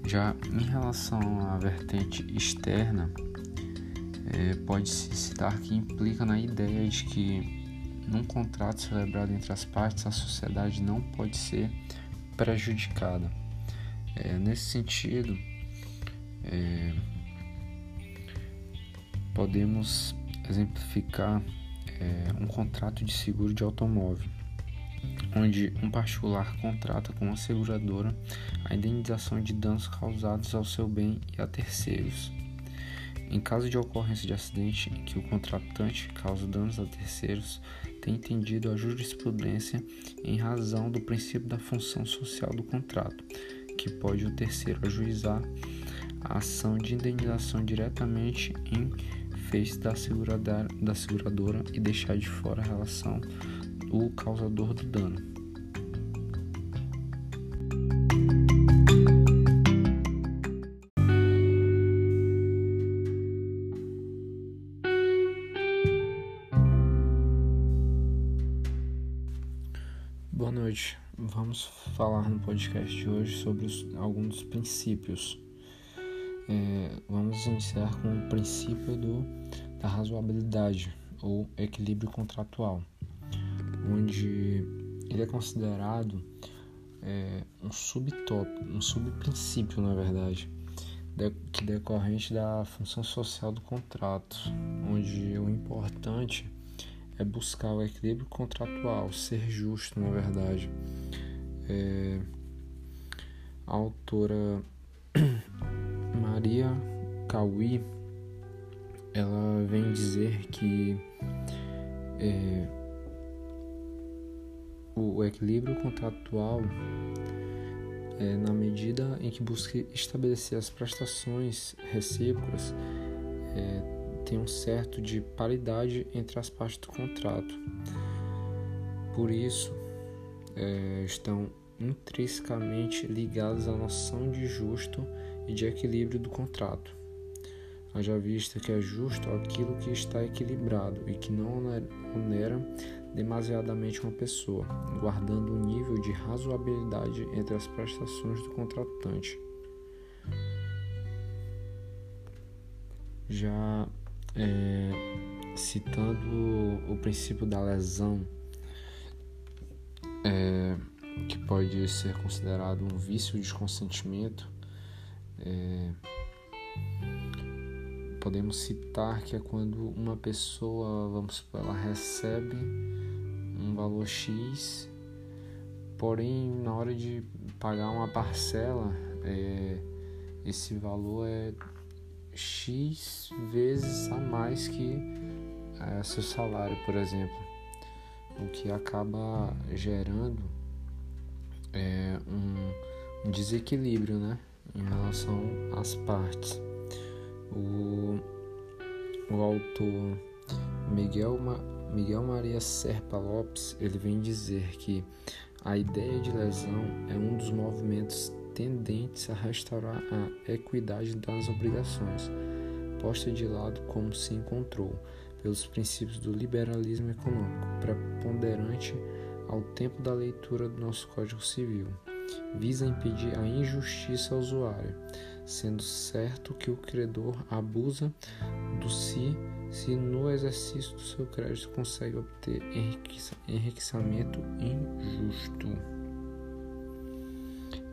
Já em relação à vertente externa, é, pode-se citar que implica na ideia de que num contrato celebrado entre as partes a sociedade não pode ser prejudicada. É, nesse sentido, é, podemos exemplificar é, um contrato de seguro de automóvel, onde um particular contrata com a seguradora a indenização de danos causados ao seu bem e a terceiros. Em caso de ocorrência de acidente em que o contratante causa danos a terceiros, tem entendido a jurisprudência em razão do princípio da função social do contrato, que pode o terceiro ajuizar a ação de indenização diretamente em fez da, da seguradora e deixar de fora a relação o causador do dano. Boa noite. Vamos falar no podcast de hoje sobre os, alguns dos princípios é, vamos iniciar com o princípio do, da razoabilidade ou equilíbrio contratual, onde ele é considerado é, um subtop, um subprincípio, na verdade, de, que decorrente da função social do contrato, onde o importante é buscar o equilíbrio contratual, ser justo, na verdade. é, a autora Maria Cauí ela vem dizer que é, o equilíbrio contratual é, na medida em que busca estabelecer as prestações recíprocas é, tem um certo de paridade entre as partes do contrato. Por isso, é, estão intrinsecamente ligadas à noção de justo e de equilíbrio do contrato. Haja vista que é justo aquilo que está equilibrado e que não onera demasiadamente uma pessoa, guardando um nível de razoabilidade entre as prestações do contratante. Já é, citando o princípio da lesão, é, que pode ser considerado um vício de consentimento, é, podemos citar que é quando uma pessoa, vamos supor, ela recebe um valor X, porém na hora de pagar uma parcela, é, esse valor é X vezes a mais que é, seu salário, por exemplo, o que acaba gerando é, um, um desequilíbrio né, em relação às partes. O, o autor Miguel, Miguel Maria Serpa Lopes ele vem dizer que a ideia de lesão é um dos movimentos tendentes a restaurar a equidade das obrigações, posta de lado como se encontrou pelos princípios do liberalismo econômico, preponderante ao tempo da leitura do nosso Código Civil, visa impedir a injustiça ao usuário, sendo certo que o credor abusa do si se no exercício do seu crédito consegue obter enriquecimento injusto.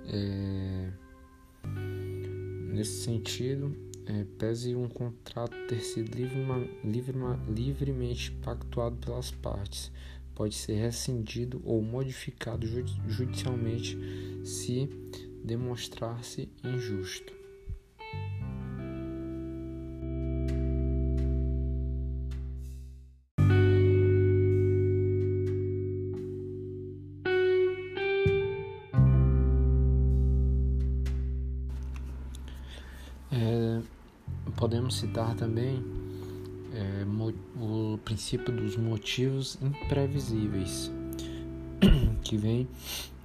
É, nesse sentido, é, pese um contrato ter sido livre, livre, livremente pactuado pelas partes, pode ser rescindido ou modificado judicialmente se demonstrar-se injusto. É, podemos citar também é, o princípio dos motivos imprevisíveis, que vem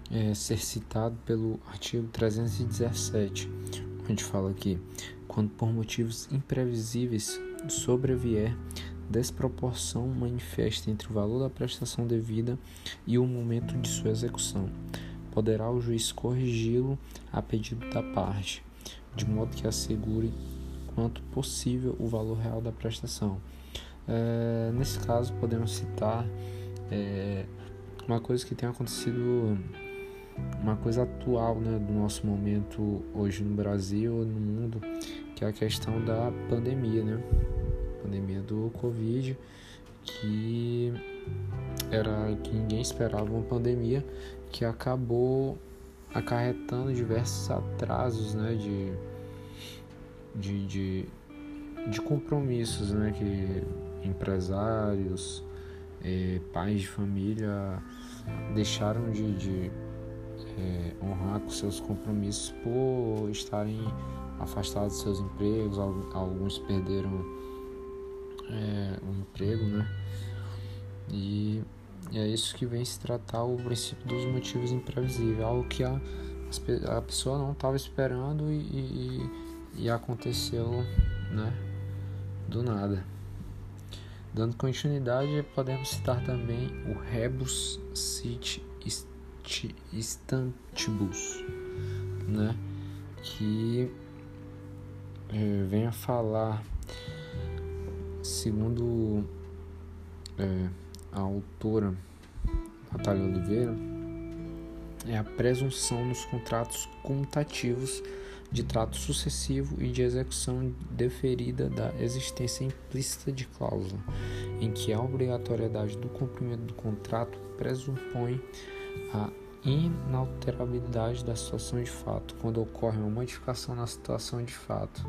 é, ser citado pelo artigo 317, onde fala que quando por motivos imprevisíveis sobrevier desproporção manifesta entre o valor da prestação devida e o momento de sua execução, poderá o juiz corrigi-lo a pedido da parte, de modo que assegure quanto possível o valor real da prestação. É, nesse caso, podemos citar é, uma coisa que tem acontecido, uma coisa atual né, do nosso momento hoje no Brasil, no mundo, que é a questão da pandemia, né? Pandemia do Covid, que era que ninguém esperava uma pandemia que acabou acarretando diversos atrasos, né, de de, de, de compromissos né, que empresários, eh, pais de família deixaram de, de eh, honrar com seus compromissos por estarem afastados de seus empregos, alguns perderam é, um emprego, né? E é isso que vem se tratar o princípio dos motivos imprevisíveis, algo que a, a pessoa não estava esperando e, e, e aconteceu, né, do nada. Dando continuidade, podemos citar também o rebus sit instantibus, né, que é, vem a falar, segundo é, a autora Natália Oliveira, é a presunção nos contratos comutativos de trato sucessivo e de execução deferida da existência implícita de cláusula, em que a obrigatoriedade do cumprimento do contrato pressupõe a inalterabilidade da situação de fato quando ocorre uma modificação na situação de fato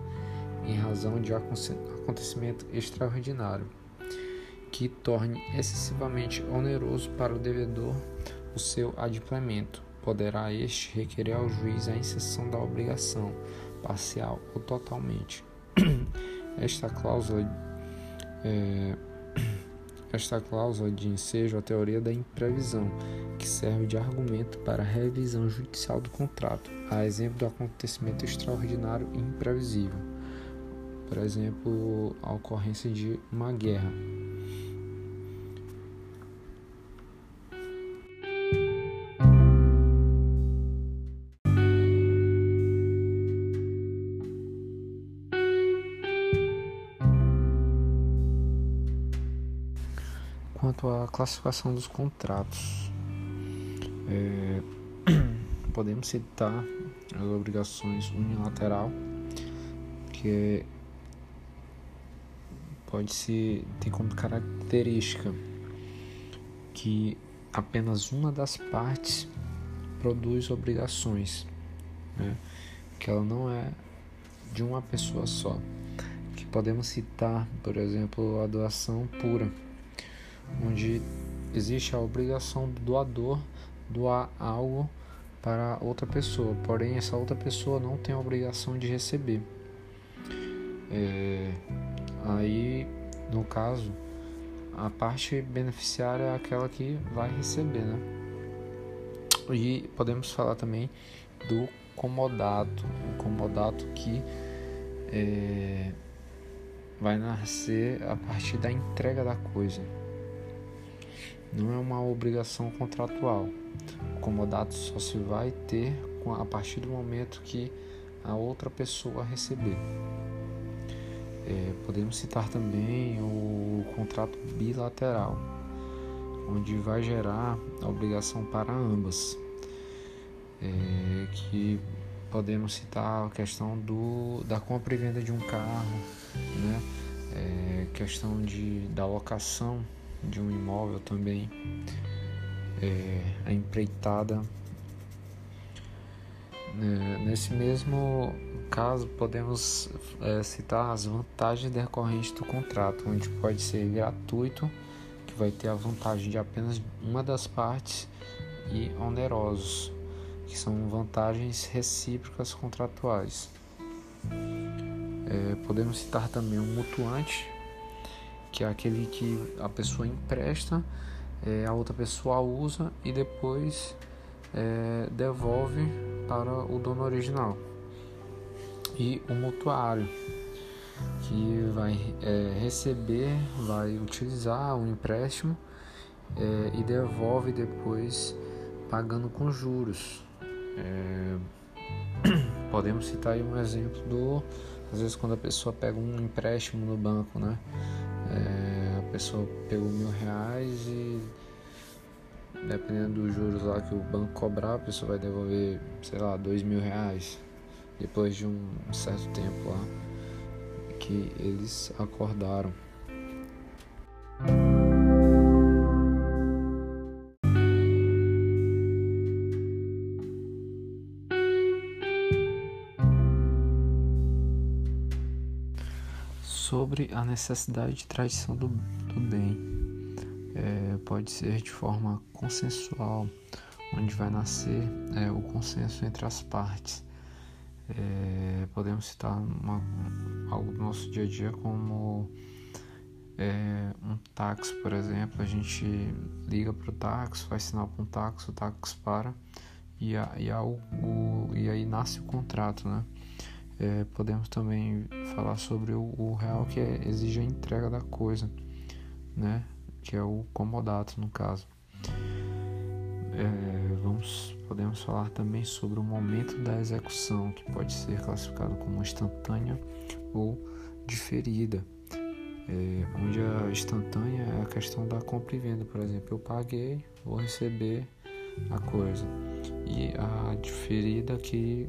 em razão de acontecimento extraordinário que torne excessivamente oneroso para o devedor o seu adimplemento. Poderá este requerer ao juiz a inserção da obrigação, parcial ou totalmente. Esta cláusula é, esta cláusula de ensejo a teoria da imprevisão, que serve de argumento para a revisão judicial do contrato, a exemplo do acontecimento extraordinário e imprevisível, por exemplo, a ocorrência de uma guerra. Quanto à classificação dos contratos. É, podemos citar as obrigações unilateral, que é, pode se ter como característica que apenas uma das partes produz obrigações, né? que ela não é de uma pessoa só. Que podemos citar, por exemplo, a doação pura onde existe a obrigação do doador doar algo para outra pessoa, porém essa outra pessoa não tem a obrigação de receber. É, aí, no caso, a parte beneficiária é aquela que vai receber, né? E podemos falar também do comodato, o comodato que é, vai nascer a partir da entrega da coisa não é uma obrigação contratual. O comodato só se vai ter a partir do momento que a outra pessoa receber. É, podemos citar também o contrato bilateral, onde vai gerar a obrigação para ambas. É, que podemos citar a questão do, da compra e venda de um carro, né? É, questão de, da locação de um imóvel também, é, a empreitada. É, nesse mesmo caso, podemos é, citar as vantagens decorrentes do contrato, onde pode ser gratuito, que vai ter a vantagem de apenas uma das partes, e onerosos, que são vantagens recíprocas contratuais. É, podemos citar também o mutuante, que é aquele que a pessoa empresta, é, a outra pessoa usa e depois é, devolve para o dono original. E o mutuário, que vai é, receber, vai utilizar o empréstimo é, e devolve depois pagando com juros. É, podemos citar aí um exemplo do às vezes quando a pessoa pega um empréstimo no banco, né? É, a pessoa pegou mil reais e dependendo dos juros lá que o banco cobrar, a pessoa vai devolver, sei lá, dois mil reais depois de um certo tempo lá que eles acordaram. Sobre a necessidade de tradição do, do bem. É, pode ser de forma consensual, onde vai nascer é, o consenso entre as partes. É, podemos citar uma, algo do nosso dia a dia como é, um táxi, por exemplo. A gente liga para o táxi, faz sinal para um táxi, o táxi para e, a, e, a, o, e aí nasce o contrato, né? É, podemos também falar sobre o, o, real que é, exige a entrega da coisa, né? Que é o comodato no caso. É, vamos, podemos falar também sobre o momento da execução, que pode ser classificado como instantânea ou diferida. É, onde a instantânea é a questão da compra e venda, por exemplo, eu paguei, vou receber a coisa. E a diferida que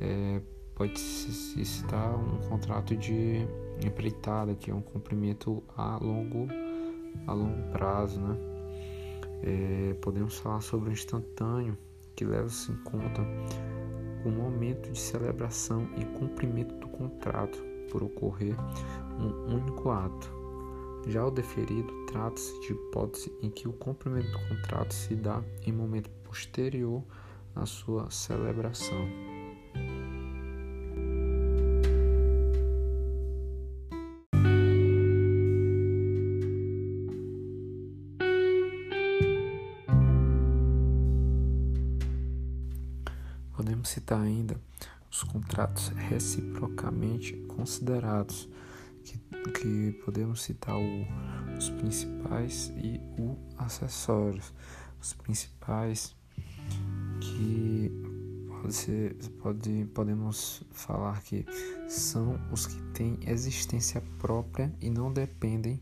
é, pode se citar um contrato de empreitada, que é um cumprimento a longo, a longo prazo, né? É, podemos falar sobre o instantâneo, que leva-se em conta o momento de celebração e cumprimento do contrato por ocorrer um único ato. Já o deferido trata-se de hipótese em que o cumprimento do contrato se dá em momento posterior à sua celebração. Reciprocamente considerados, que, que podemos citar o, os principais e o acessórios. Os principais que pode ser, pode, podemos falar que são os que têm existência própria e não dependem,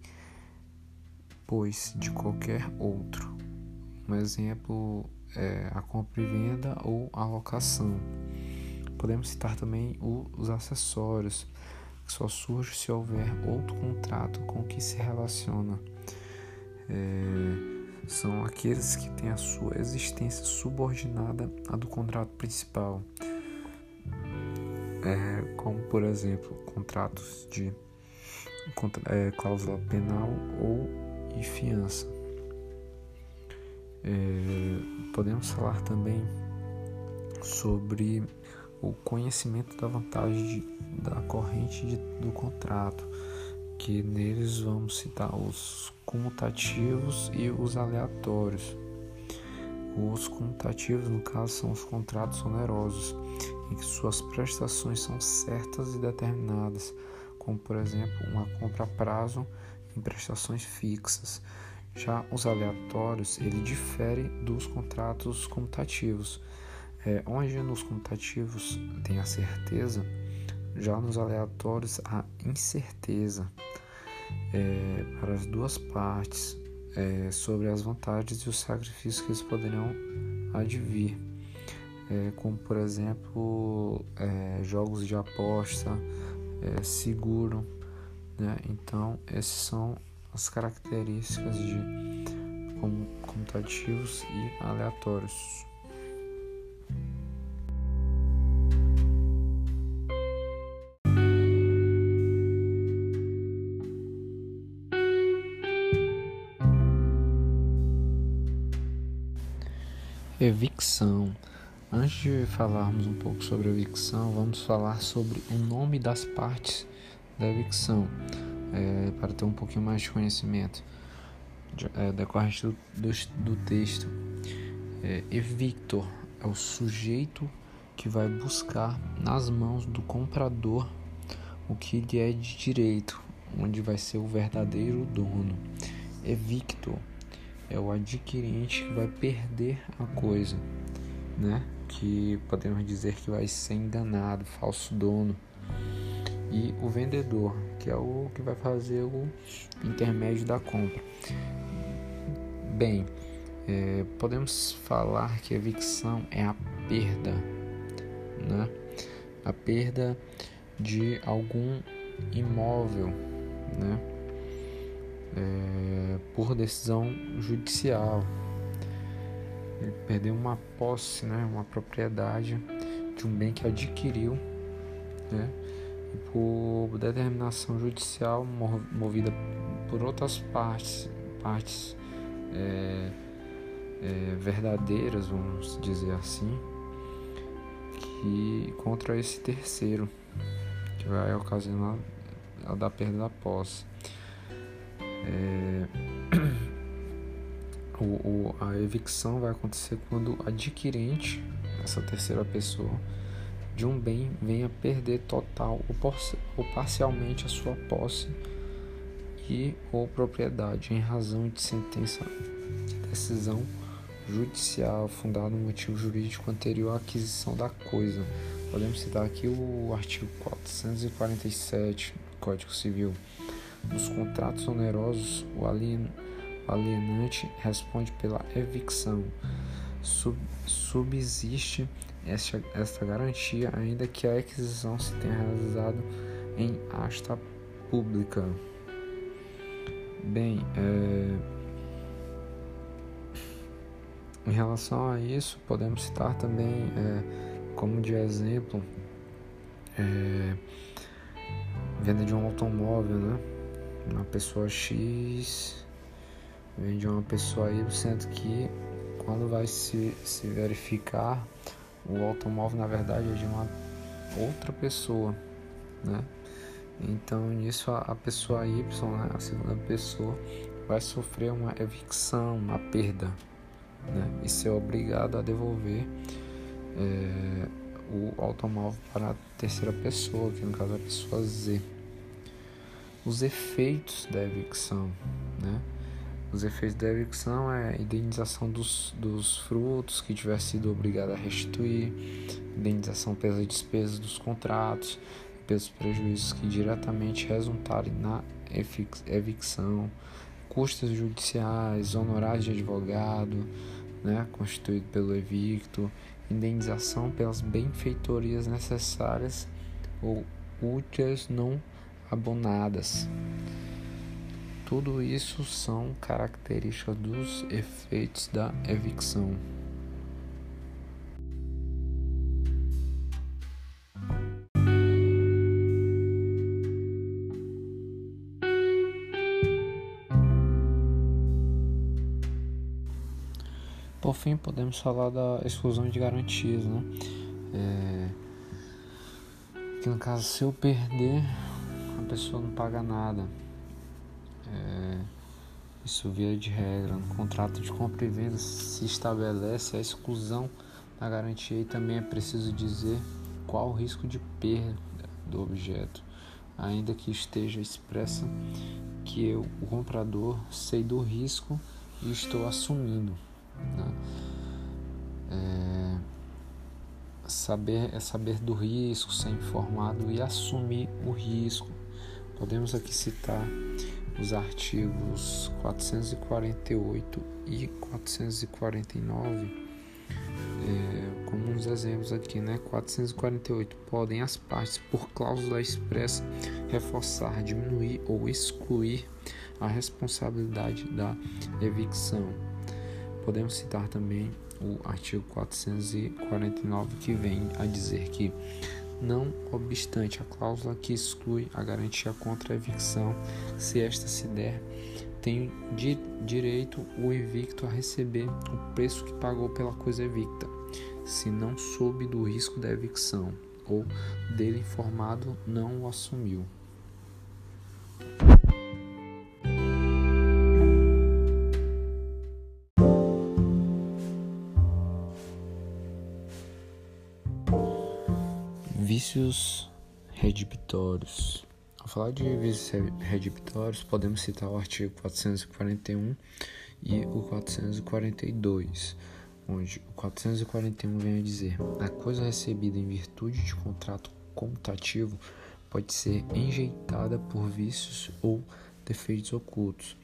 pois, de qualquer outro. Um exemplo é a compra e venda ou a locação. Podemos citar também os acessórios, que só surge se houver outro contrato com que se relaciona. É, são aqueles que têm a sua existência subordinada à do contrato principal, é, como por exemplo contratos de é, cláusula penal ou e fiança. É, podemos falar também sobre o conhecimento da vantagem de, da corrente de, do contrato, que neles vamos citar os comutativos e os aleatórios. Os comutativos, no caso, são os contratos onerosos, em que suas prestações são certas e determinadas, como por exemplo uma compra a prazo em prestações fixas. Já os aleatórios, ele difere dos contratos comutativos, é, onde nos comutativos tem a certeza, já nos aleatórios a incerteza é, para as duas partes é, sobre as vantagens e os sacrifícios que eles poderão advir, é, como por exemplo é, jogos de aposta, é, seguro. Né? Então, esses são as características de comutativos e aleatórios. Evicção. Antes de falarmos um pouco sobre a evicção, vamos falar sobre o nome das partes da evicção é, para ter um pouquinho mais de conhecimento de, é, decorrente do, do, do texto. É, evictor é o sujeito que vai buscar nas mãos do comprador o que lhe é de direito, onde vai ser o verdadeiro dono. Evictor é o adquirente que vai perder a coisa, né? Que podemos dizer que vai ser enganado, falso dono e o vendedor, que é o que vai fazer o intermédio da compra. Bem, é, podemos falar que a evicção é a perda, né? A perda de algum imóvel, né? É, por decisão judicial. Ele perdeu uma posse, né? Uma propriedade de um bem que adquiriu, né? e por determinação judicial movida por outras partes, partes é, é, verdadeiras, vamos dizer assim, que contra esse terceiro, que vai ocasionar a da perda da posse. É, o, o, a evicção vai acontecer quando o adquirente, essa terceira pessoa, de um bem venha perder total ou parcialmente a sua posse e ou propriedade em razão de sentença de decisão judicial fundada no motivo jurídico anterior à aquisição da coisa. Podemos citar aqui o artigo 447 do Código Civil. Nos contratos onerosos, o alienante responde pela evicção. Sub, subsiste esta, esta garantia, ainda que a aquisição se tenha realizado em asta pública. Bem, é... em relação a isso, podemos citar também é, como de exemplo é, venda de um automóvel, né? Uma pessoa X vende uma pessoa Y, sendo que quando vai se, se verificar o automóvel na verdade é de uma outra pessoa, né? Então nisso a, a pessoa Y, né, a segunda pessoa, vai sofrer uma evicção, uma perda, né? E ser obrigado a devolver é, o automóvel para a terceira pessoa, que no caso é a pessoa Z. Os efeitos da evicção, né? Os efeitos da evicção é a indenização dos, dos frutos que tiver sido obrigado a restituir, indenização pelas despesas dos contratos, pelos prejuízos que diretamente resultarem na evicção, custos judiciais, honorários de advogado, né, constituído pelo evicto, indenização pelas benfeitorias necessárias ou úteis não abonadas. Tudo isso são características dos efeitos da evicção. Por fim, podemos falar da exclusão de garantias, né? É... Que no caso, se eu perder, pessoa não paga nada. É, isso via de regra. No contrato de compra e venda se estabelece a exclusão da garantia e também é preciso dizer qual o risco de perda do objeto, ainda que esteja expressa que eu, o comprador, sei do risco e estou assumindo. Né? É, saber é saber do risco, ser informado e assumir o risco. Podemos aqui citar os artigos 448 e 449 é, como uns exemplos aqui, né? 448 podem as partes, por cláusula expressa, reforçar, diminuir ou excluir a responsabilidade da evicção. Podemos citar também o artigo 449 que vem a dizer que não obstante a cláusula que exclui a garantia contra a evicção, se esta se der, tem di direito o evicto a receber o preço que pagou pela coisa evicta, se não soube do risco da evicção ou dele informado não o assumiu. Vícios redibitórios. Ao falar de vícios redibitórios, podemos citar o artigo 441 e o 442, onde o 441 vem a dizer: a coisa recebida em virtude de contrato comutativo pode ser enjeitada por vícios ou defeitos ocultos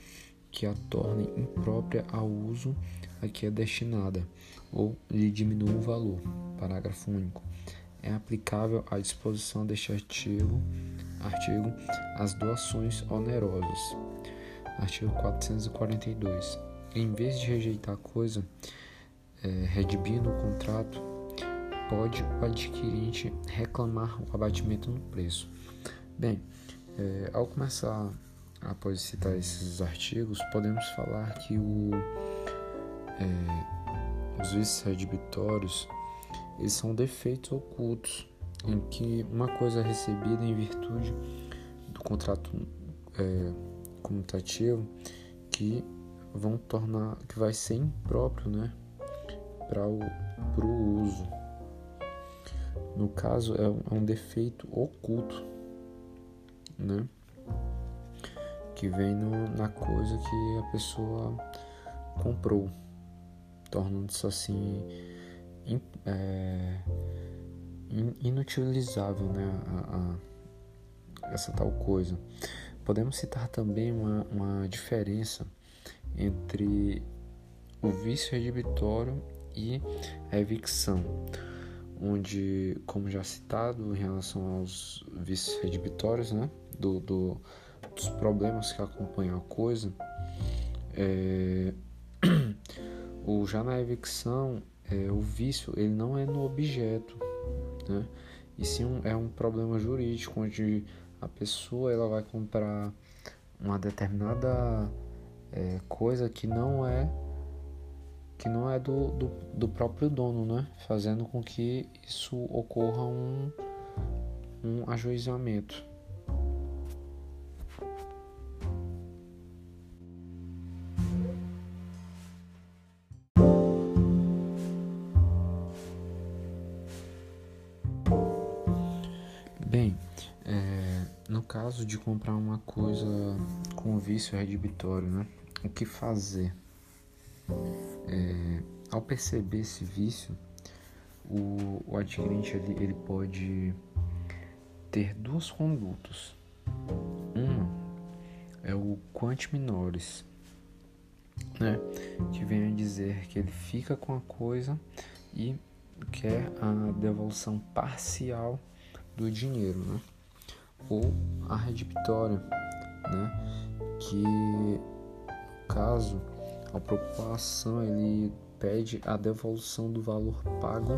que a tornem imprópria ao uso a que é destinada ou lhe diminuam o valor. Parágrafo único é aplicável à disposição deste artigo, artigo as doações onerosas. Artigo 442. Em vez de rejeitar a coisa, é, redibindo o contrato, pode o adquirente reclamar o abatimento no preço. Bem, é, ao começar, após citar esses artigos, podemos falar que o, é, os vícios redibitórios eles são defeitos ocultos em que uma coisa é recebida em virtude do contrato é, comutativo que vão tornar que vai ser impróprio né para o pro uso. No caso é um, é um defeito oculto né que vem no, na coisa que a pessoa comprou tornando-se assim é, inutilizável né, a, a, essa tal coisa. Podemos citar também uma, uma diferença entre o vício redibitório e a evicção, onde, como já citado, em relação aos vícios redibitórios, né, do, do dos problemas que acompanham a coisa, é, O, já na evicção, é, o vício ele não é no objeto, né? E sim um, é um problema jurídico onde a pessoa ela vai comprar uma determinada é, coisa que não é que não é do, do, do, próprio dono, né? Fazendo com que isso ocorra um, um ajuizamento. Caso de comprar uma coisa com vício redibitório, né? O que fazer? É, ao perceber esse vício, o, o adquirente ele, ele pode ter duas condutas. Uma é o quant minores, né? que vem a dizer que ele fica com a coisa e quer a devolução parcial do dinheiro, né? Ou a redibitória, né? que caso a preocupação ele pede a devolução do valor pago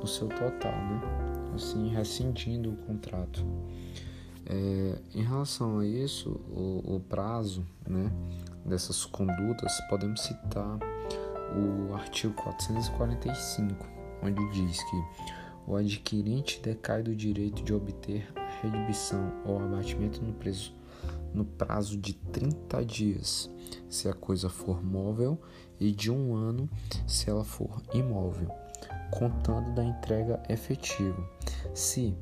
no seu total, né? assim rescindindo o contrato. É, em relação a isso, o, o, prazo né, dessas condutas, podemos citar o artigo 445, onde diz que o adquirente decai do direito de obter redibição ou abatimento no preço no prazo de 30 dias, se a coisa for móvel, e de um ano, se ela for imóvel, contando da entrega efetiva. Se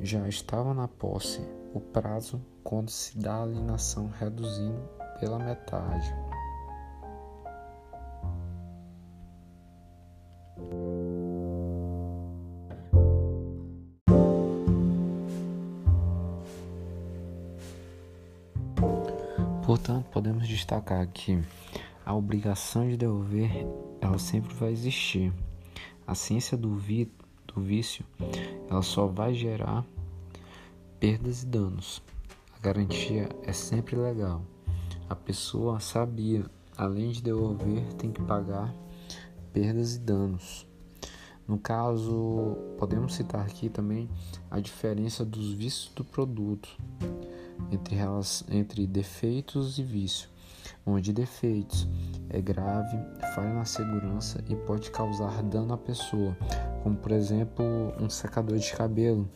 já estava na posse o prazo quando se dá a alienação reduzindo pela metade. Destacar que a obrigação de devolver ela sempre vai existir. A ciência do, vi, do vício ela só vai gerar perdas e danos. A garantia é sempre legal. A pessoa sabia, além de devolver, tem que pagar perdas e danos. No caso, podemos citar aqui também a diferença dos vícios do produto entre, entre defeitos e vício, onde defeitos é grave, falha na segurança e pode causar dano à pessoa, como por exemplo um secador de cabelo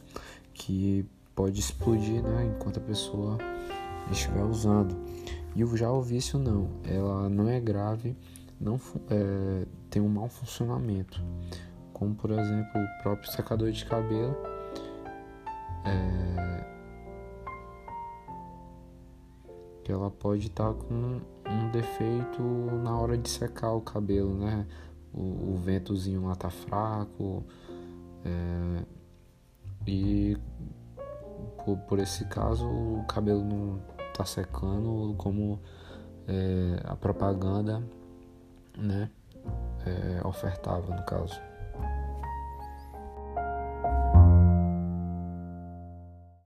que pode explodir né, enquanto a pessoa estiver usando. E já o vício não, ela não é grave, não é, tem um mau funcionamento, como por exemplo o próprio secador de cabelo. É, que ela pode estar tá com um defeito na hora de secar o cabelo, né? O, o ventozinho lá tá fraco é, e por, por, esse caso o cabelo não tá secando como é, a propaganda, né? É, ofertava no caso.